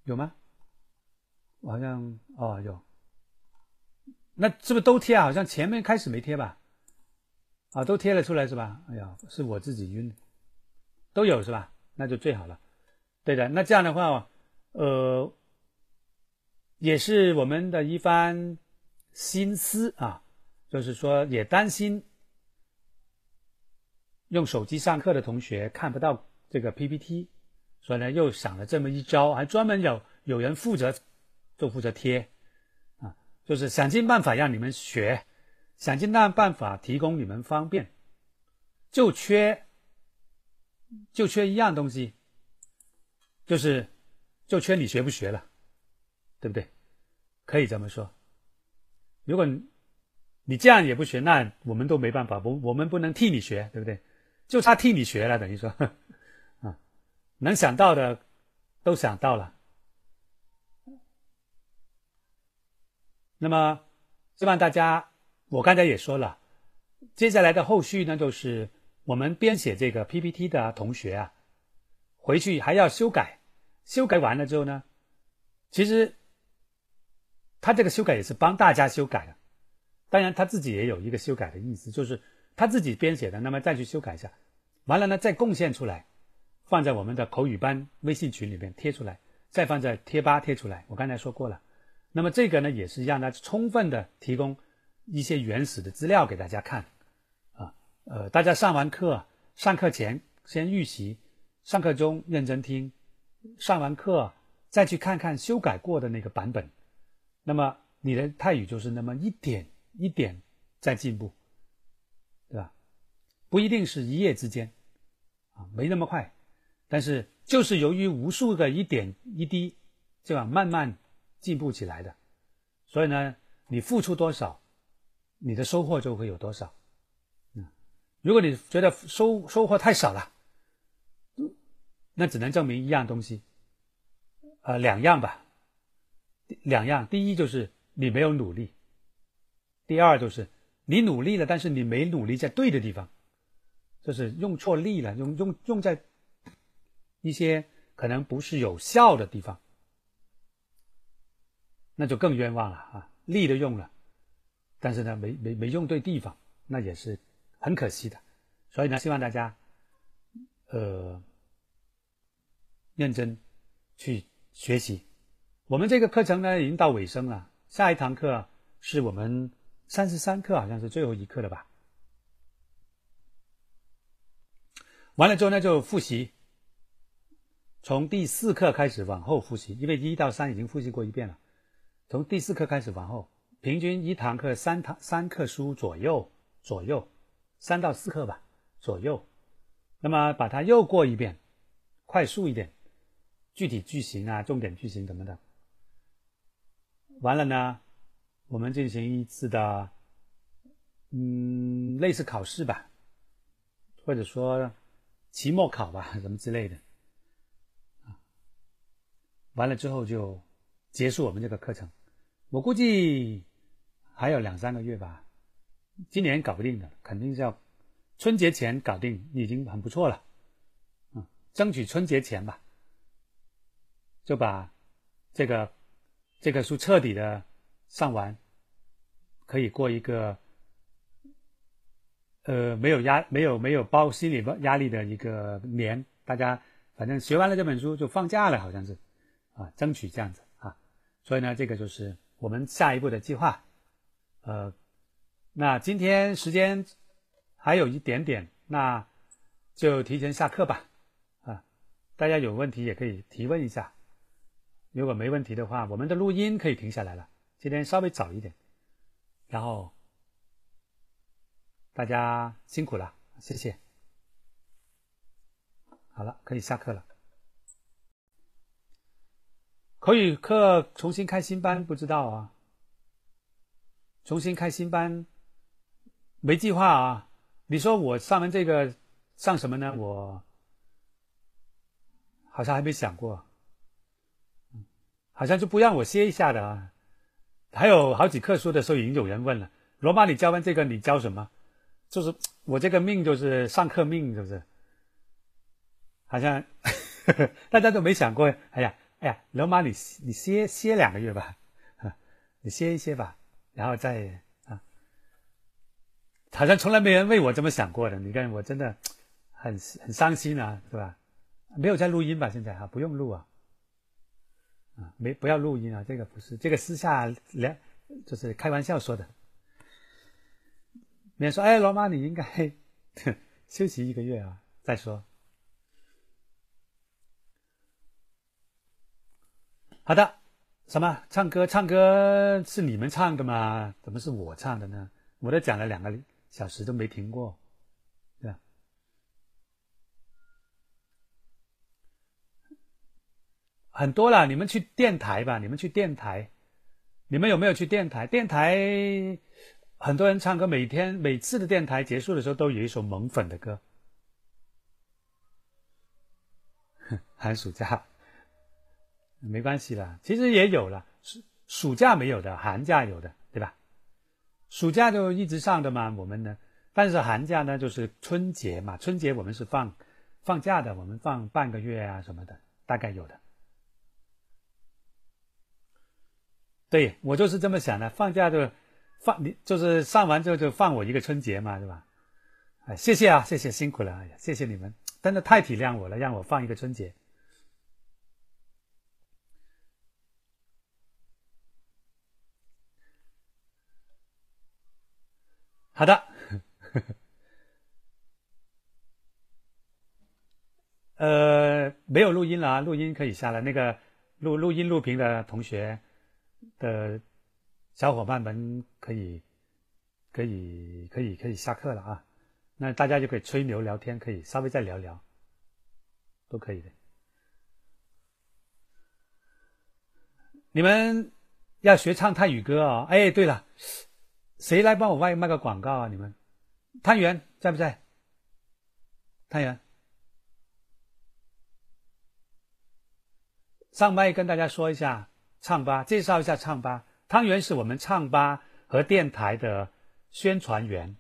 有吗？我好像哦有，那是不是都贴啊？好像前面开始没贴吧？啊，都贴了出来是吧？哎呀，是我自己晕，都有是吧？那就最好了。对的，那这样的话，呃，也是我们的一番心思啊，就是说也担心用手机上课的同学看不到这个 PPT，所以呢又想了这么一招，还专门有有人负责就负责贴啊，就是想尽办法让你们学，想尽那办法提供你们方便，就缺就缺一样东西。就是就缺你学不学了，对不对？可以这么说。如果你这样也不学，那我们都没办法，我我们不能替你学，对不对？就差替你学了，等于说，啊，能想到的都想到了。那么，希望大家，我刚才也说了，接下来的后续呢，就是我们编写这个 PPT 的同学啊，回去还要修改，修改完了之后呢，其实他这个修改也是帮大家修改的，当然他自己也有一个修改的意思，就是他自己编写的，那么再去修改一下，完了呢再贡献出来，放在我们的口语班微信群里面贴出来，再放在贴吧贴出来。我刚才说过了。那么这个呢，也是让他充分的提供一些原始的资料给大家看，啊，呃，大家上完课，上课前先预习，上课中认真听，上完课再去看看修改过的那个版本，那么你的泰语就是那么一点一点在进步，对吧？不一定是一夜之间，啊，没那么快，但是就是由于无数个一点一滴，这样慢慢。进步起来的，所以呢，你付出多少，你的收获就会有多少。嗯，如果你觉得收收获太少了，那只能证明一样东西，呃，两样吧，两样。第一就是你没有努力，第二就是你努力了，但是你没努力在对的地方，就是用错力了，用用用在一些可能不是有效的地方。那就更冤枉了啊！力都用了，但是呢，没没没用对地方，那也是很可惜的。所以呢，希望大家，呃，认真去学习。我们这个课程呢，已经到尾声了。下一堂课是我们三十三课，好像是最后一课了吧？完了之后呢，就复习，从第四课开始往后复习，因为一到三已经复习过一遍了。从第四课开始往后，平均一堂课三堂三课书左右，左右三到四课吧，左右。那么把它又过一遍，快速一点，具体句型啊、重点句型什么的。完了呢，我们进行一次的，嗯，类似考试吧，或者说期末考吧，什么之类的。啊，完了之后就结束我们这个课程。我估计还有两三个月吧，今年搞不定的，肯定是要春节前搞定，已经很不错了。嗯，争取春节前吧，就把这个这个书彻底的上完，可以过一个呃没有压没有没有包心理压力的一个年。大家反正学完了这本书就放假了，好像是啊，争取这样子啊。所以呢，这个就是。我们下一步的计划，呃，那今天时间还有一点点，那就提前下课吧，啊，大家有问题也可以提问一下，如果没问题的话，我们的录音可以停下来了。今天稍微早一点，然后大家辛苦了，谢谢。好了，可以下课了。口语课重新开新班，不知道啊。重新开新班，没计划啊。你说我上完这个上什么呢？我好像还没想过，好像就不让我歇一下的啊。还有好几课书的时候，已经有人问了：罗马，你教完这个，你教什么？就是我这个命就是上课命，是不是？好像 大家都没想过。哎呀。哎呀，罗马，你你歇歇两个月吧，你歇一歇吧，然后再啊，好像从来没人为我这么想过的。你看，我真的很很伤心啊，是吧？没有在录音吧？现在哈，不用录啊，啊，没不要录音啊，这个不是这个私下聊，就是开玩笑说的。别说，哎，罗马，你应该 休息一个月啊，再说。好的，什么唱歌？唱歌是你们唱的吗？怎么是我唱的呢？我都讲了两个小时都没停过，对吧？很多了，你们去电台吧，你们去电台，你们有没有去电台？电台很多人唱歌，每天每次的电台结束的时候都有一首萌粉的歌。寒暑假没关系啦，其实也有了，暑暑假没有的，寒假有的，对吧？暑假就一直上的嘛，我们呢，但是寒假呢就是春节嘛，春节我们是放放假的，我们放半个月啊什么的，大概有的。对我就是这么想的，放假就放你，就是上完之后就放我一个春节嘛，对吧？哎，谢谢啊，谢谢辛苦了，哎呀，谢谢你们，真的太体谅我了，让我放一个春节。好的，呃，没有录音了啊，录音可以下来。那个录录音录屏的同学的小伙伴们可以可以可以可以下课了啊，那大家就可以吹牛聊天，可以稍微再聊聊，都可以的。你们要学唱泰语歌啊？哎，对了。谁来帮我卖卖个广告啊？你们，汤圆在不在？汤圆，上麦跟大家说一下唱吧，介绍一下唱吧。汤圆是我们唱吧和电台的宣传员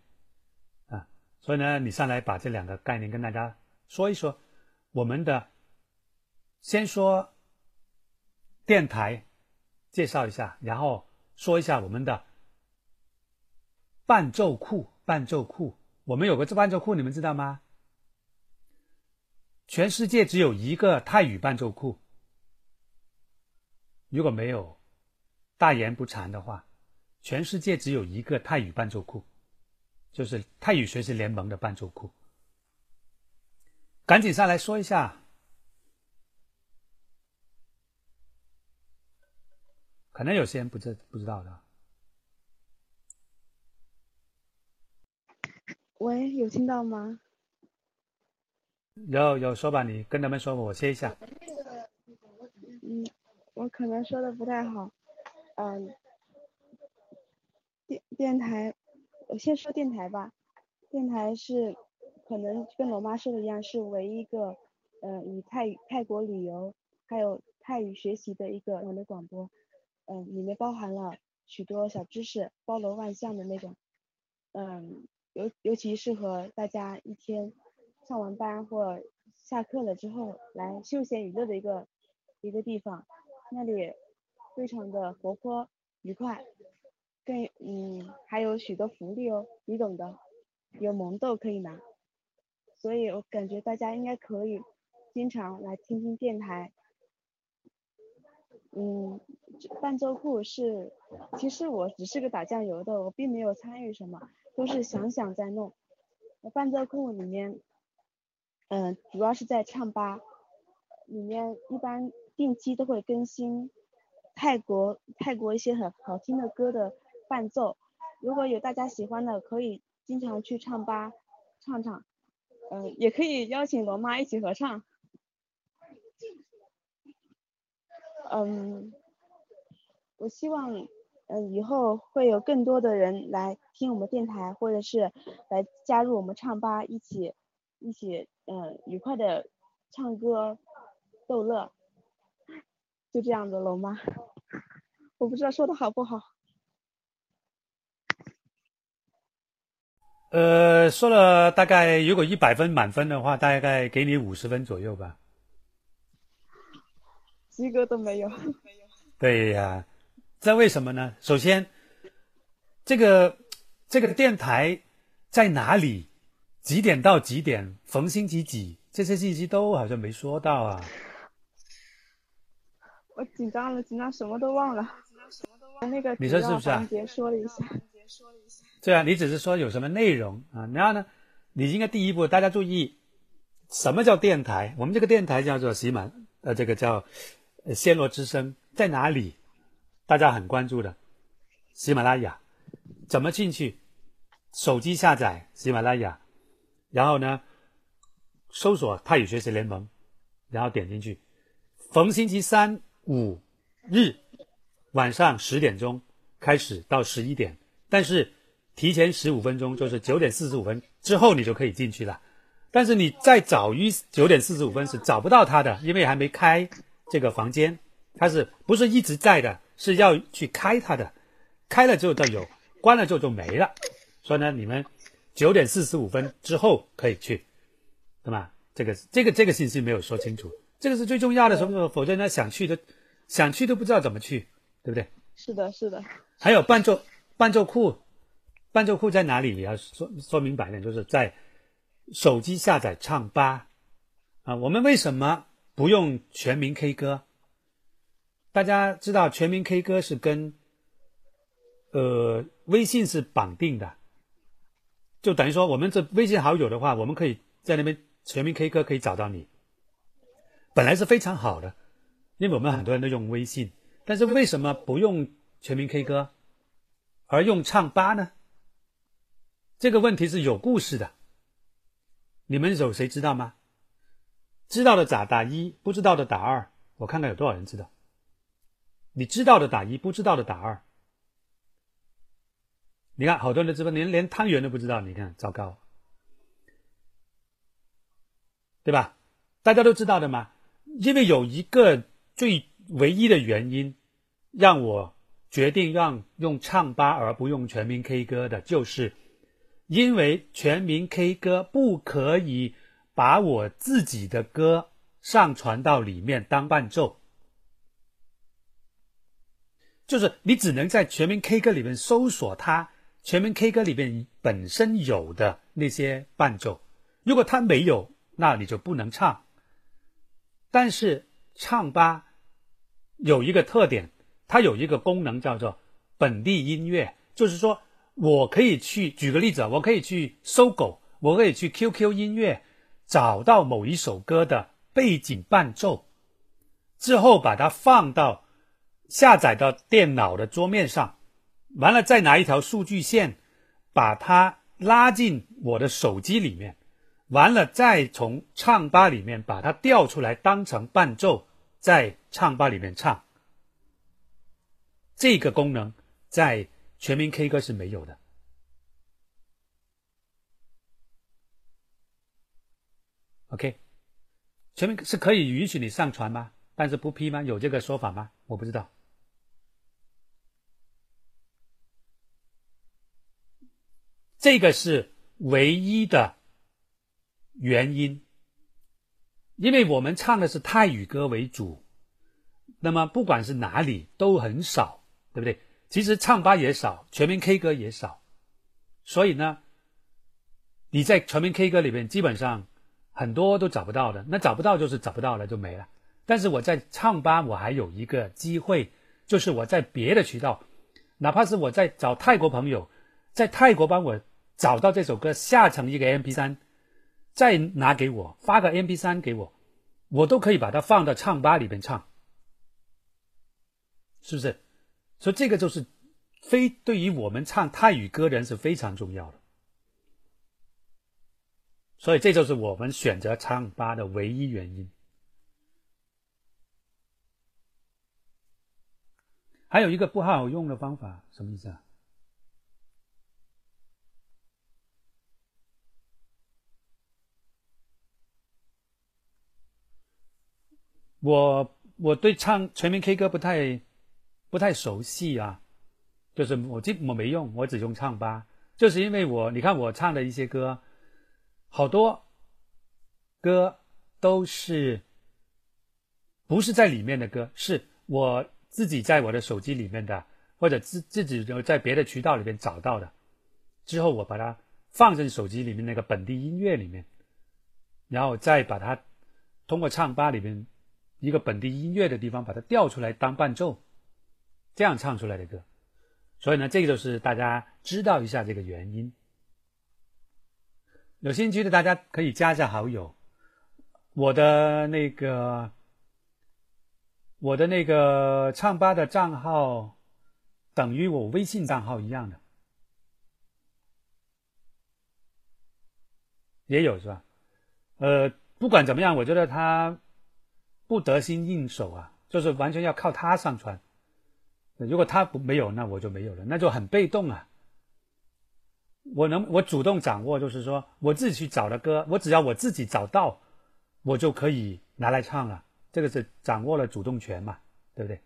啊，所以呢，你上来把这两个概念跟大家说一说。我们的先说电台，介绍一下，然后说一下我们的。伴奏库，伴奏库，我们有个这伴奏库，你们知道吗？全世界只有一个泰语伴奏库。如果没有，大言不惭的话，全世界只有一个泰语伴奏库，就是泰语学习联盟的伴奏库。赶紧上来说一下，可能有些人不知不知道的。喂，有听到吗？有有说吧，你跟他们说，我歇一下。嗯，我可能说的不太好。嗯，电电台，我先说电台吧。电台是可能跟罗妈说的一样，是唯一一个，呃，以泰语泰国旅游还有泰语学习的一个人的广播。嗯，里面包含了许多小知识，包罗万象的那种。嗯。尤尤其适合大家一天上完班或下课了之后来休闲娱乐的一个一个地方，那里非常的活泼愉快，更嗯还有许多福利哦，你懂的，有萌豆可以拿，所以我感觉大家应该可以经常来听听电台。嗯，伴奏库是，其实我只是个打酱油的，我并没有参与什么。都是想想在弄，伴奏库里面，嗯，主要是在唱吧，里面一般定期都会更新泰国泰国一些很好听的歌的伴奏，如果有大家喜欢的，可以经常去唱吧唱唱，嗯，也可以邀请罗妈一起合唱，嗯，我希望。嗯，以后会有更多的人来听我们电台，或者是来加入我们唱吧，一起一起嗯愉快的唱歌逗乐，就这样子了吗？我不知道说的好不好。呃，说了大概如果一百分满分的话，大概给你五十分左右吧。及格都没有。对呀。这为什么呢？首先，这个这个电台在哪里？几点到几点？逢星期几？这些信息都好像没说到啊。我紧张了，紧张什么都忘了。那个你说是不是啊？说了一下。对啊，你只是说有什么内容啊？然后呢，你应该第一步，大家注意，什么叫电台？我们这个电台叫做喜马，呃，这个叫暹罗之声，在哪里？大家很关注的喜马拉雅怎么进去？手机下载喜马拉雅，然后呢，搜索泰语学习联盟，然后点进去，逢星期三、五日晚上十点钟开始到十一点，但是提前十五分钟，就是九点四十五分之后你就可以进去了。但是你再早于九点四十五分是找不到他的，因为还没开这个房间，他是不是一直在的？是要去开他的，开了之后就有，关了之后就没了。所以呢，你们九点四十五分之后可以去，对吧？这个这个这个信息没有说清楚，这个是最重要的，什么？否则呢，想去的想去都不知道怎么去，对不对？是的，是的。还有伴奏伴奏库，伴奏库在哪里？也要说说明白点，就是在。手机下载唱吧，啊，我们为什么不用全民 K 歌？大家知道全民 K 歌是跟呃微信是绑定的，就等于说我们这微信好友的话，我们可以在那边全民 K 歌可以找到你。本来是非常好的，因为我们很多人都用微信，但是为什么不用全民 K 歌，而用唱吧呢？这个问题是有故事的。你们有谁知道吗？知道的打打一，不知道的打二。我看看有多少人知道。你知道的打一，不知道的打二。你看，好多人直播连连汤圆都不知道，你看，糟糕，对吧？大家都知道的嘛。因为有一个最唯一的原因，让我决定让用唱吧而不用全民 K 歌的，就是。因为全民 K 歌不可以把我自己的歌上传到里面当伴奏，就是你只能在全民 K 歌里面搜索它，全民 K 歌里面本身有的那些伴奏，如果它没有，那你就不能唱。但是唱吧有一个特点，它有一个功能叫做本地音乐，就是说。我可以去举个例子啊，我可以去搜狗，我可以去 QQ 音乐找到某一首歌的背景伴奏，之后把它放到下载到电脑的桌面上，完了再拿一条数据线把它拉进我的手机里面，完了再从唱吧里面把它调出来当成伴奏，在唱吧里面唱。这个功能在。全民 K 歌是没有的，OK，全民是可以允许你上传吗？但是不批吗？有这个说法吗？我不知道。这个是唯一的原因，因为我们唱的是泰语歌为主，那么不管是哪里都很少，对不对？其实唱吧也少，全民 K 歌也少，所以呢，你在全民 K 歌里面基本上很多都找不到的。那找不到就是找不到了，就没了。但是我在唱吧，我还有一个机会，就是我在别的渠道，哪怕是我在找泰国朋友，在泰国帮我找到这首歌，下成一个 MP3，再拿给我发个 MP3 给我，我都可以把它放到唱吧里面唱，是不是？所以这个就是非对于我们唱泰语歌人是非常重要的，所以这就是我们选择唱吧的唯一原因。还有一个不好用的方法，什么意思啊？我我对唱全民 K 歌不太。不太熟悉啊，就是我这我没用，我只用唱吧，就是因为我你看我唱的一些歌，好多歌都是不是在里面的歌，是我自己在我的手机里面的，或者自自己在别的渠道里面找到的，之后我把它放进手机里面那个本地音乐里面，然后再把它通过唱吧里面一个本地音乐的地方把它调出来当伴奏。这样唱出来的歌，所以呢，这个就是大家知道一下这个原因。有兴趣的大家可以加一下好友，我的那个我的那个唱吧的账号等于我微信账号一样的，也有是吧？呃，不管怎么样，我觉得他不得心应手啊，就是完全要靠他上传。如果他不没有，那我就没有了，那就很被动啊。我能我主动掌握，就是说我自己去找的歌，我只要我自己找到，我就可以拿来唱了。这个是掌握了主动权嘛，对不对？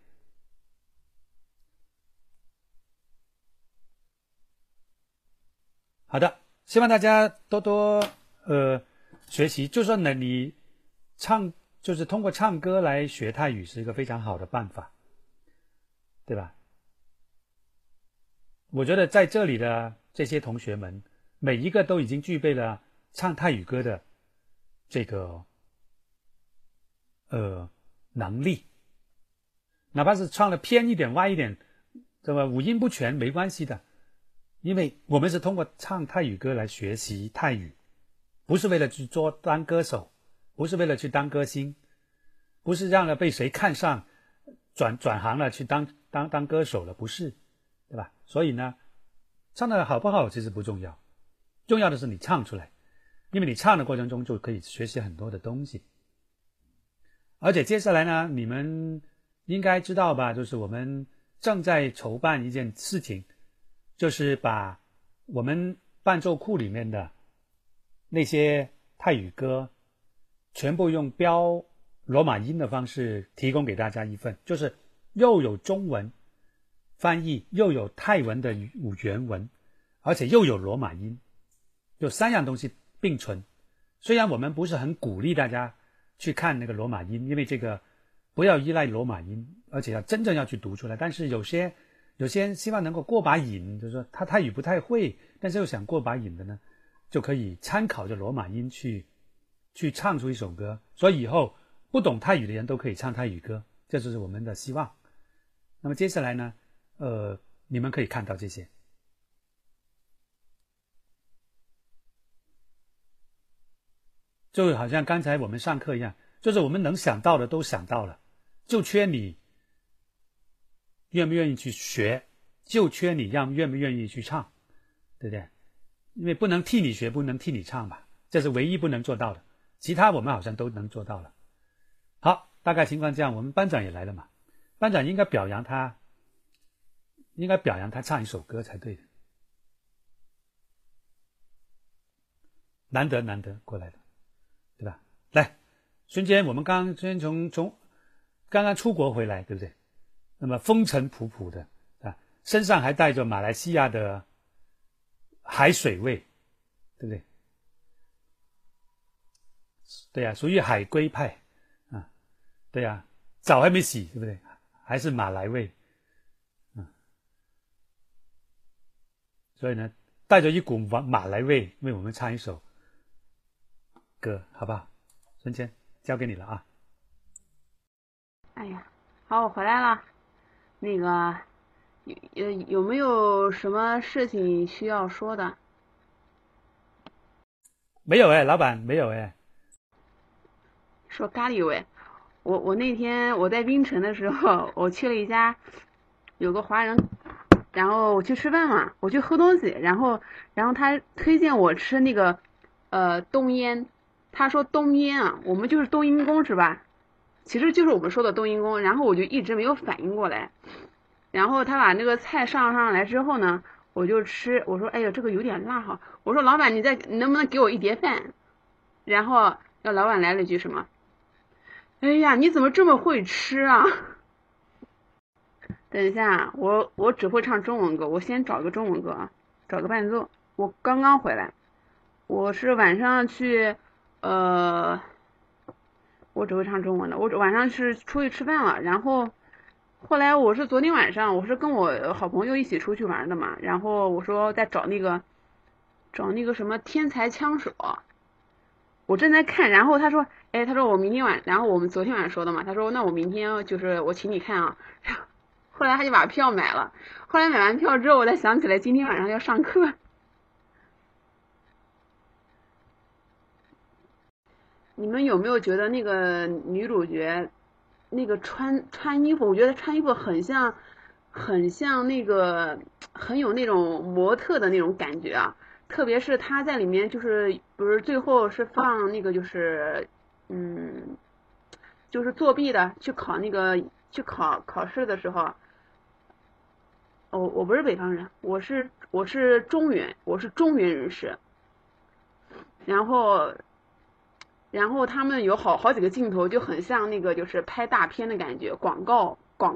好的，希望大家多多呃学习。就算呢，你唱就是通过唱歌来学泰语是一个非常好的办法，对吧？我觉得在这里的这些同学们，每一个都已经具备了唱泰语歌的这个呃能力，哪怕是唱的偏一点、歪一点，对吧？五音不全没关系的。因为我们是通过唱泰语歌来学习泰语，不是为了去做当歌手，不是为了去当歌星，不是让了被谁看上，转转行了去当当当歌手了，不是，对吧？所以呢，唱的好不好其实不重要，重要的是你唱出来，因为你唱的过程中就可以学习很多的东西。而且接下来呢，你们应该知道吧？就是我们正在筹办一件事情。就是把我们伴奏库里面的那些泰语歌，全部用标罗马音的方式提供给大家一份，就是又有中文翻译，又有泰文的原文，而且又有罗马音，有三样东西并存。虽然我们不是很鼓励大家去看那个罗马音，因为这个不要依赖罗马音，而且要真正要去读出来，但是有些。有些人希望能够过把瘾，就是说他泰语不太会，但是又想过把瘾的呢，就可以参考着罗马音去，去唱出一首歌。所以以后不懂泰语的人都可以唱泰语歌，这就是我们的希望。那么接下来呢，呃，你们可以看到这些，就好像刚才我们上课一样，就是我们能想到的都想到了，就缺你。愿不愿意去学，就缺你让愿不愿意去唱，对不对？因为不能替你学，不能替你唱吧，这是唯一不能做到的。其他我们好像都能做到了。好，大概情况这样。我们班长也来了嘛，班长应该表扬他，应该表扬他唱一首歌才对的。难得难得过来的，对吧？来，孙坚，我们刚孙坚从从刚刚出国回来，对不对？那么风尘仆仆的啊，身上还带着马来西亚的海水味，对不对？对呀，属于海归派啊，对呀，澡还没洗，对不对？还是马来味，嗯，所以呢，带着一股马马来味，为我们唱一首歌，好不好？孙谦，交给你了啊！哎呀，好，我回来了。那个有有没有什么事情需要说的？没有哎，老板没有哎。说咖喱味，我我那天我在槟城的时候，我去了一家有个华人，然后我去吃饭嘛，我去喝东西，然后然后他推荐我吃那个呃冬阴，他说冬阴啊，我们就是冬阴功是吧？其实就是我们说的冬阴功，然后我就一直没有反应过来，然后他把那个菜上上来之后呢，我就吃，我说哎呀这个有点辣哈，我说老板你再能不能给我一碟饭，然后那老板来了句什么，哎呀你怎么这么会吃啊？等一下我我只会唱中文歌，我先找个中文歌啊，找个伴奏，我刚刚回来，我是晚上去呃。我只会唱中文的。我晚上是出去吃饭了，然后后来我是昨天晚上，我是跟我好朋友一起出去玩的嘛。然后我说在找那个找那个什么天才枪手，我正在看。然后他说，哎，他说我明天晚，然后我们昨天晚上说的嘛。他说那我明天就是我请你看啊。后来他就把票买了。后来买完票之后，我才想起来今天晚上要上课。你们有没有觉得那个女主角，那个穿穿衣服，我觉得穿衣服很像，很像那个，很有那种模特的那种感觉啊。特别是她在里面，就是不是最后是放那个就是，嗯，就是作弊的去考那个去考考试的时候，我我不是北方人，我是我是中原，我是中原人士。然后，然后他们有好好几个镜头就很像那个就是拍大片的感觉，广告广告。